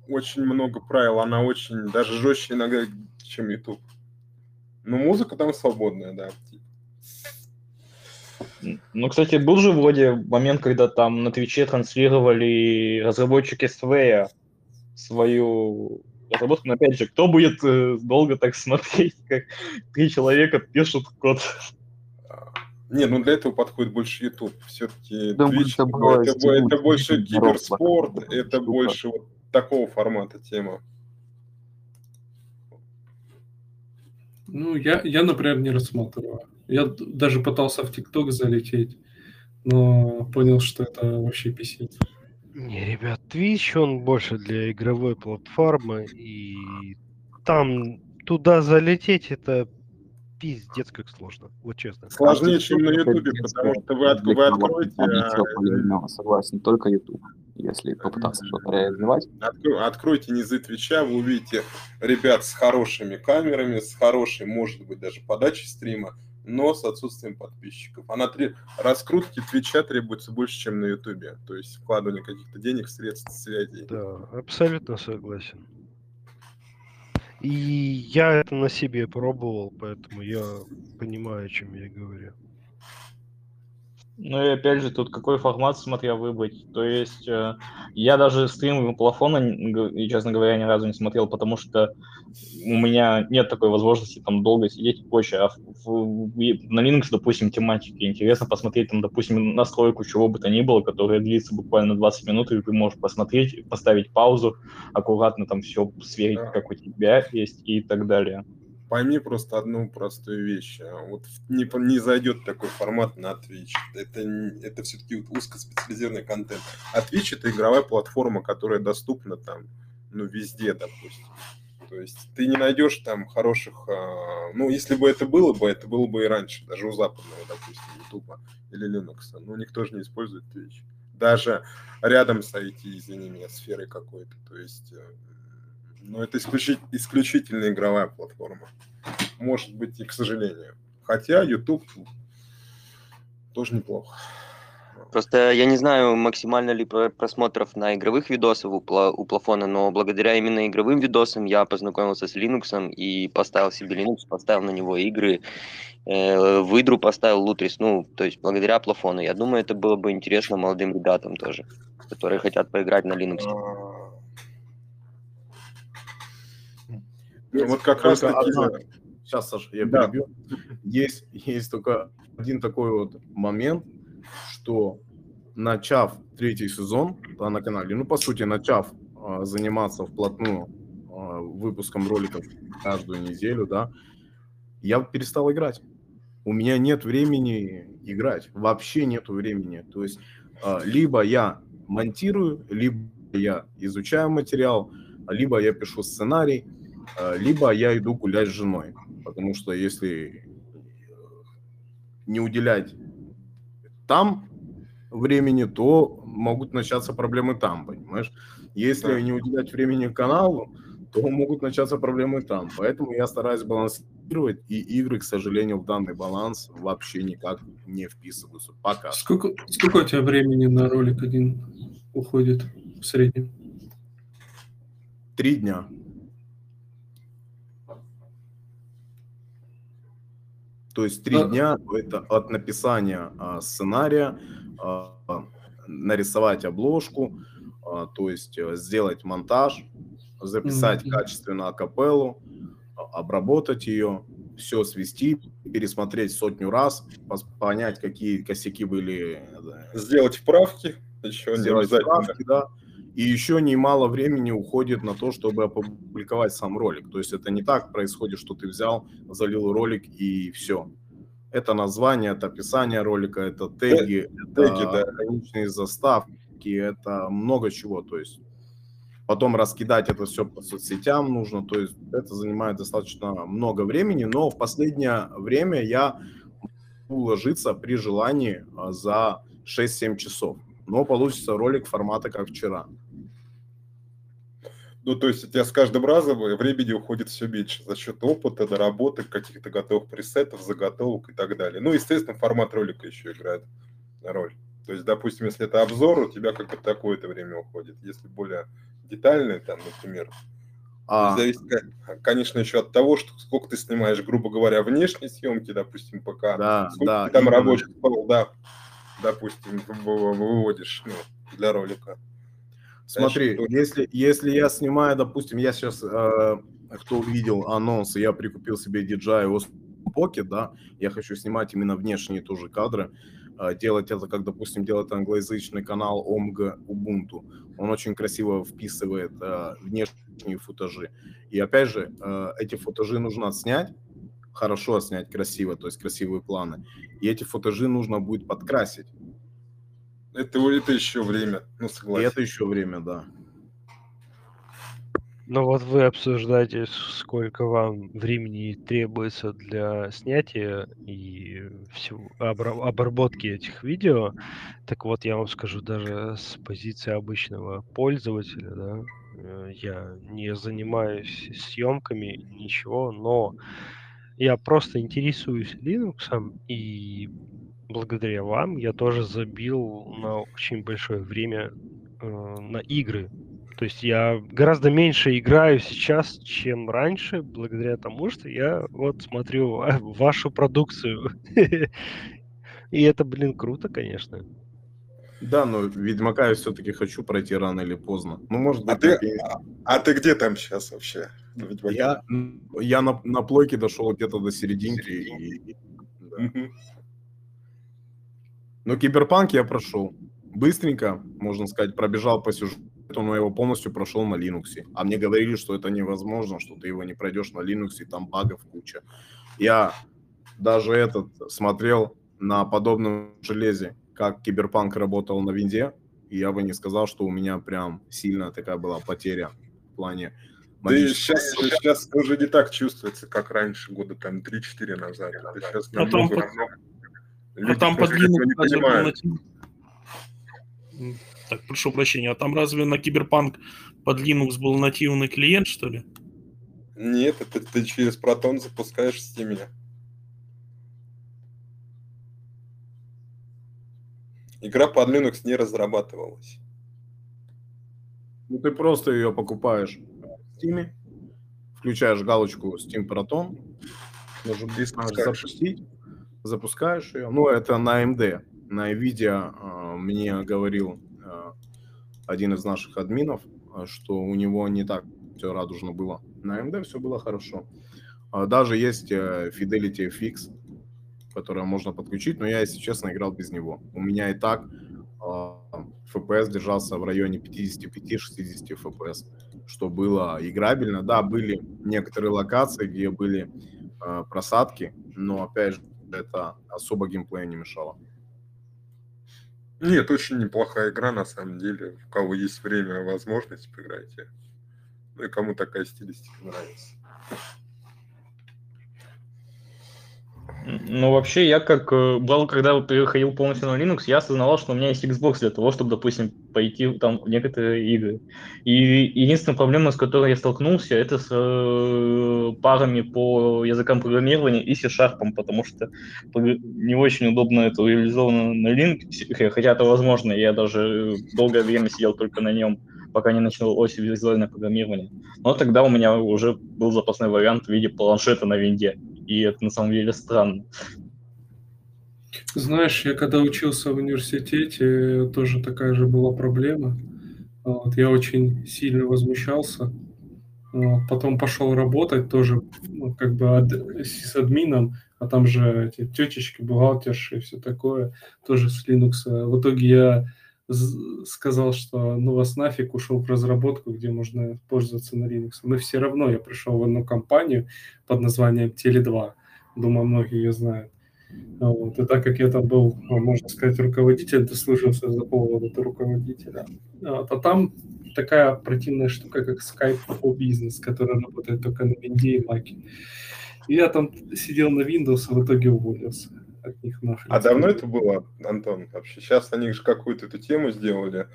очень много правил, она очень даже жестче иногда, чем YouTube. Но музыка там свободная, да. Ну, кстати, был же вроде момент, когда там на Твиче транслировали разработчики Sway свою разработку, но опять же, кто будет э, долго так смотреть, как три человека пишут код? Не, ну для этого подходит больше YouTube. Все-таки Twitch, это, это, это больше киберспорт, это больше вот такого формата тема? Ну, я, я, например, не рассматриваю. Я даже пытался в ТикТок залететь, но понял, что это вообще писец. Не, ребят, Twitch, он больше для игровой платформы, и там туда залететь, это пиздец как сложно, вот честно. Сложнее, чем на Ютубе, потому что вы, от, вы откроете... А... Согласен, только Ютуб, если попытаться что-то реализовать. Откро... Откройте низы Твича, вы увидите ребят с хорошими камерами, с хорошей, может быть, даже подачей стрима, но с отсутствием подписчиков. А на три... раскрутки Твича требуется больше, чем на Ютубе. То есть вкладывание каких-то денег, средств, связей. Да, абсолютно согласен. И я это на себе пробовал, поэтому я понимаю, о чем я говорю. Ну и опять же, тут какой формат смотря выбрать. То есть э, я даже стримы плафона, честно говоря, ни разу не смотрел, потому что у меня нет такой возможности там долго сидеть и прочее. А в, в, на Linux, допустим, тематики интересно посмотреть там, допустим, настройку чего бы то ни было, которая длится буквально 20 минут, и ты можешь посмотреть, поставить паузу, аккуратно там все сверить, как у тебя есть и так далее. Пойми просто одну простую вещь. А вот не, не зайдет такой формат на Twitch. Это, это все-таки вот узкоспециализированный контент. А Twitch это игровая платформа, которая доступна там, ну, везде, допустим. То есть ты не найдешь там хороших... А, ну, если бы это было бы, это было бы и раньше, даже у западного, допустим, YouTube или Linux. Но никто же не использует Twitch. Даже рядом с IT, извини меня, сферой какой-то. То есть э, но это исключить, исключительно игровая платформа. Может быть и к сожалению. Хотя YouTube тоже неплохо. Просто я не знаю, максимально ли про- просмотров на игровых видосов у, пла- у плафона, но благодаря именно игровым видосам я познакомился с Linux и поставил себе Linux, поставил на него игры, э, поставил Лутрис, ну, то есть благодаря плафону. Я думаю, это было бы интересно молодым ребятам тоже, которые хотят поиграть на Linux. Ну, вот как раз таки... одна- Сейчас, Саша, я Да. перебью. Есть, есть только один такой вот момент, что начав третий сезон да, на канале, ну, по сути, начав а, заниматься вплотную а, выпуском роликов каждую неделю, да, я перестал играть. У меня нет времени играть, вообще нету времени. То есть а, либо я монтирую, либо я изучаю материал, либо я пишу сценарий, а, либо я иду гулять с женой. Потому что если не уделять там времени, то могут начаться проблемы там, понимаешь? Если не уделять времени каналу, то могут начаться проблемы там. Поэтому я стараюсь балансировать, и игры, к сожалению, в данный баланс вообще никак не вписываются. Пока. Сколько, сколько у тебя времени на ролик один уходит в среднем? Три дня. То есть три дня это от написания а, сценария, а, нарисовать обложку, а, то есть э, сделать монтаж, записать Мгм. качественно акапеллу, обработать ее, все свести, пересмотреть сотню раз, понять, какие косяки были. э, Сделать вправки, еще не сделать обязательно. вправки, да. И еще немало времени уходит на то, чтобы опубликовать сам ролик. То есть это не так происходит, что ты взял, залил ролик и все. Это название, это описание ролика, это теги, это теги, да. ограниченные заставки, это много чего. То есть потом раскидать это все по соцсетям нужно. То есть это занимает достаточно много времени, но в последнее время я уложиться при желании а, за 6-7 часов. Но получится ролик формата как вчера. Ну, то есть у тебя с каждым разом времени уходит все меньше за счет опыта, доработок, каких-то готовых пресетов, заготовок и так далее. Ну, естественно, формат ролика еще играет роль. То есть, допустим, если это обзор, у тебя как бы такое-то время уходит. Если более детальный, там, например, А. зависит, ко- конечно, еще от того, что сколько ты снимаешь, грубо говоря, внешней съемки, допустим, пока, Да, сколько да, ты там именно. рабочих да, допустим, выводишь ну, для ролика. Смотри, Знаешь, если, если я снимаю, допустим, я сейчас, э, кто увидел анонсы, я прикупил себе DJI Osmo Pocket, да, я хочу снимать именно внешние тоже кадры, э, делать это, как, допустим, делает англоязычный канал OMG Ubuntu. Он очень красиво вписывает э, внешние футажи. И опять же, э, эти футажи нужно отснять, хорошо отснять, красиво, то есть красивые планы. И эти футажи нужно будет подкрасить. Это, это еще время, ну, И согласен. это еще время, да. Ну вот вы обсуждаете, сколько вам времени требуется для снятия и всего, обра- обработки этих видео. Так вот, я вам скажу, даже с позиции обычного пользователя, да, э, я не занимаюсь съемками, ничего, но я просто интересуюсь Linux, и благодаря вам я тоже забил на очень большое время э, на игры. То есть я гораздо меньше играю сейчас, чем раньше, благодаря тому, что я вот смотрю ва- вашу продукцию. И это, блин, круто, конечно. Да, но Ведьмака я все-таки хочу пройти рано или поздно. Ну, может быть, А ты, например, а, а ты где там сейчас вообще? я, я на, на плойке дошел где-то до серединки. И, да. Но Киберпанк я прошел. Быстренько, можно сказать, пробежал по сюжету, но я его полностью прошел на Linux. А мне говорили, что это невозможно, что ты его не пройдешь на Linux, и там багов куча. Я даже этот смотрел на подобном железе, как Киберпанк работал на винде, и я бы не сказал, что у меня прям сильно такая была потеря в плане Да магического. сейчас, сейчас уже не так чувствуется, как раньше, года там 3-4 назад. Это сейчас А там намного, под- намного- А люди там под Linux Так, прошу прощения, а там разве на Киберпанк под Linux был нативный клиент, что ли? Нет, это ты через Proton запускаешь в Steam. Игра под Linux не разрабатывалась. Ну, ты просто ее покупаешь в Steam, включаешь галочку Steam Proton, нажимаешь запустить, запускаешь ее. Ну, это на AMD. На NVIDIA э, мне говорил э, один из наших админов, что у него не так все радужно было. На AMD все было хорошо. А Даже есть э, Fidelity FX, которое можно подключить, но я, если честно, играл без него. У меня и так а, FPS держался в районе 55-60 FPS, что было играбельно. Да, были некоторые локации, где были просадки, но, опять же, это особо геймплею не мешало. Нет, очень неплохая игра, на самом деле. У кого есть время и возможность, поиграйте. Ну и кому такая стилистика нравится. Ну, вообще, я как э, брал, когда переходил полностью на Linux, я осознавал, что у меня есть Xbox для того, чтобы, допустим, пойти там в некоторые игры. И единственная проблема, с которой я столкнулся, это с э, парами по языкам программирования и C-Sharp, потому что не очень удобно это реализовано на Linux, хотя это возможно, я даже долгое время сидел только на нем, пока не началось визуальное программирование. Но тогда у меня уже был запасной вариант в виде планшета на винде, и это на самом деле странно. Знаешь, я когда учился в университете, тоже такая же была проблема. Вот, я очень сильно возмущался. Вот, потом пошел работать тоже ну, как бы ад- с админом, а там же эти тетечки, бухгалтерши и все такое, тоже с Linux. В итоге я сказал, что ну вас нафиг, ушел в разработку, где можно пользоваться на Linux. Но все равно я пришел в одну компанию под названием Теле2. Думаю, многие ее знают. Вот. И так как я там был, ну, можно сказать, руководитель, дослужился за полгода руководителя. Вот. А там такая противная штука, как Skype for Business, которая работает только на винде и маке. И я там сидел на Windows, а в итоге уволился от них нахрен. А давно это было, Антон, вообще? Сейчас они же какую-то эту тему сделали.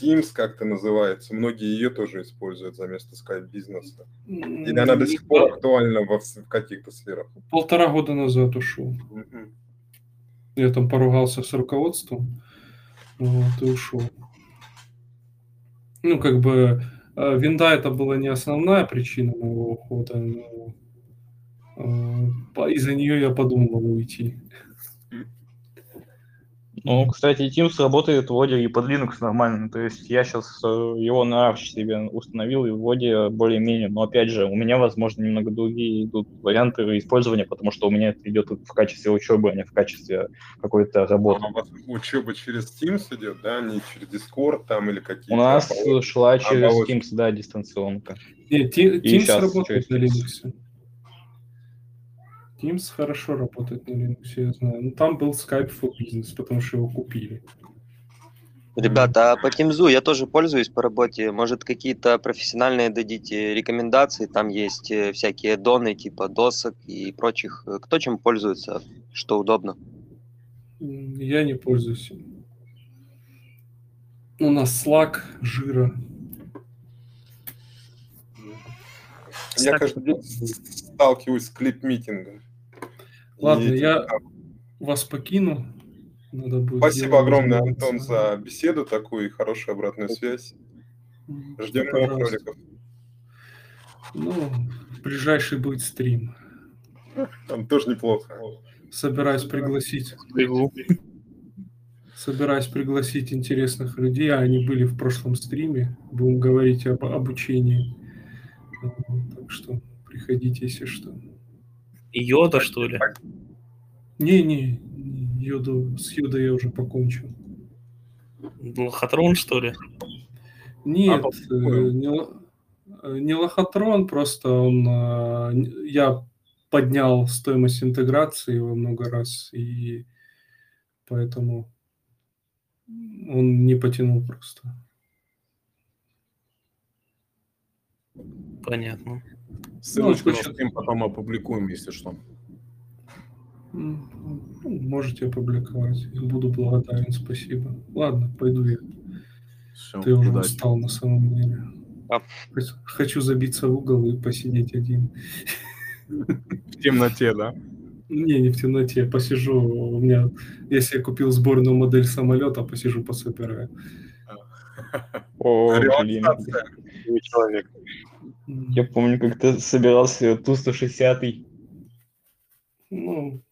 Teams как-то называется. Многие ее тоже используют за место Skype бизнеса. Или она до сих пор актуальна во в каких-то сферах? Полтора года назад ушел. Мгм. Я там поругался с руководством, вот, и ушел. Ну, как бы, э, винда это была не основная причина моего ухода, но из-за нее я подумал уйти. Ну, кстати, Teams работает вроде и под Linux нормально. То есть я сейчас его на Arch себе установил и вроде более-менее. Но опять же, у меня, возможно, немного другие идут варианты использования, потому что у меня это идет в качестве учебы, а не в качестве какой-то работы. А у вас учеба через Teams идет, да, не через Discord там или какие-то? У нас оболочки? шла через Оболочки. Teams, да, дистанционка. Не, Ти- И Teams работает на Linux. Teams хорошо работает на Linux, я знаю. Ну, там был Skype for Business, потому что его купили. Ребята, а по Teams я тоже пользуюсь по работе. Может, какие-то профессиональные дадите рекомендации? Там есть э, всякие доны типа досок и прочих. Кто чем пользуется? Что удобно? Я не пользуюсь им. У нас Slack, Жира. Я каждый день сталкиваюсь с клип-митингом. Ладно, И- я вас покину. Надо будет Спасибо огромное, заниматься. Антон, за беседу такую и хорошую обратную связь. Ждем новых роликов. Ну, ближайший будет стрим. Там тоже неплохо. Собираюсь пригласить. Собираюсь пригласить интересных людей, а они были в прошлом стриме. Будем говорить об обучении. Так что приходите, если что. Йода, что ли? Не-не, йоду, с йодой я уже покончил. Лохотрон, что ли? Нет, А, э, не, э, не лохотрон, просто он, н- я поднял стоимость интеграции во много раз, и поэтому он не потянул просто. Понятно. Ссылочку Ну, на стрим потом опубликуем, если что. Ну, Можете опубликовать. Буду благодарен, спасибо. Ладно, пойду я. Всё, Ты уже удачи. устал на самом деле. Хо- Хочу забиться в угол и посидеть один. В темноте, да? Не, не в темноте. Посижу. У меня, если я купил сборную модель самолета, посижу, пособираю. О, блин. Человек. Я помню, как-то собирался Ту-160. Ну,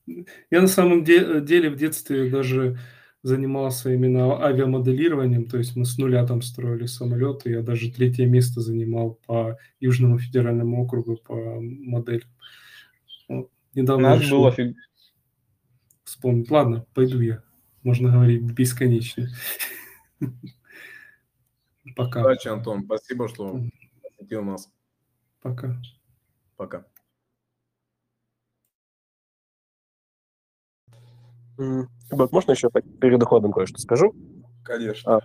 я на самом де- деле в детстве даже занимался именно авиамоделированием, то есть мы с нуля там строили самолеты, я даже третье место занимал по Южному федеральному округу по моделям. Вот. Недавно Нас решил было фиг... вспомнить. Ладно, пойду я. Можно говорить бесконечно. Пока. Удачи, Антон. Спасибо, что посетил нас. Пока. Пока. Вот, можно еще перед уходом кое-что скажу? Конечно. А,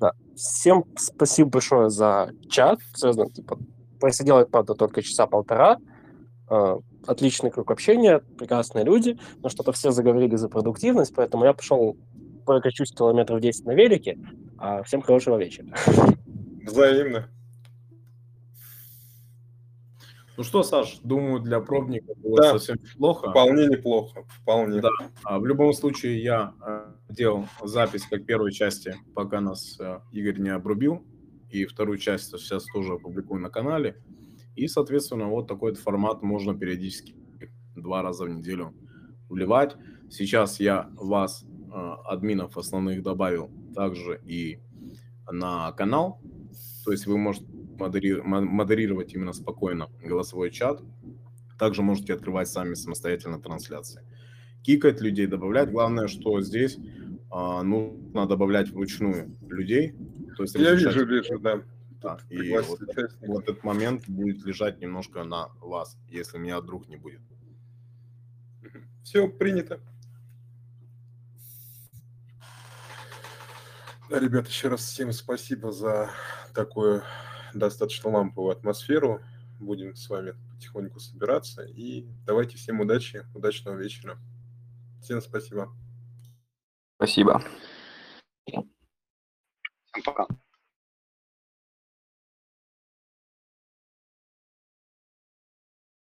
да. Всем спасибо большое за чат. Серьезно, типа, просидел я, правда, только часа полтора. А, Отличный круг общения, прекрасные люди, но что-то все заговорили за продуктивность, поэтому я пошел прокачусь километров 10 на велике. А всем хорошего вечера. Взаимно. Ну что, Саш, думаю, для пробника было Да. совсем неплохо. Вполне неплохо. Вполне. Да. А в любом случае, я э, делал запись как первой части, пока нас э, Игорь не обрубил. И вторую часть сейчас тоже опубликую на канале. И, соответственно, вот такой вот формат можно периодически два раза в неделю вливать. Сейчас я вас, э, админов основных, добавил также и на канал. То есть вы можете модери- мо- модерировать именно спокойно голосовой чат. Также можете открывать сами самостоятельно трансляции. Кикать людей, добавлять. Главное, что здесь а, нужно добавлять вручную людей. То есть Я разрешать- вижу, вижу, да. Да, и вот, участников. вот этот момент будет лежать немножко на вас, если меня вдруг не будет. Все принято. Да, ребят, еще раз всем спасибо за такую достаточно ламповую атмосферу. Будем с вами потихоньку собираться. И давайте всем удачи, удачного вечера. Всем спасибо. Спасибо. Всем пока.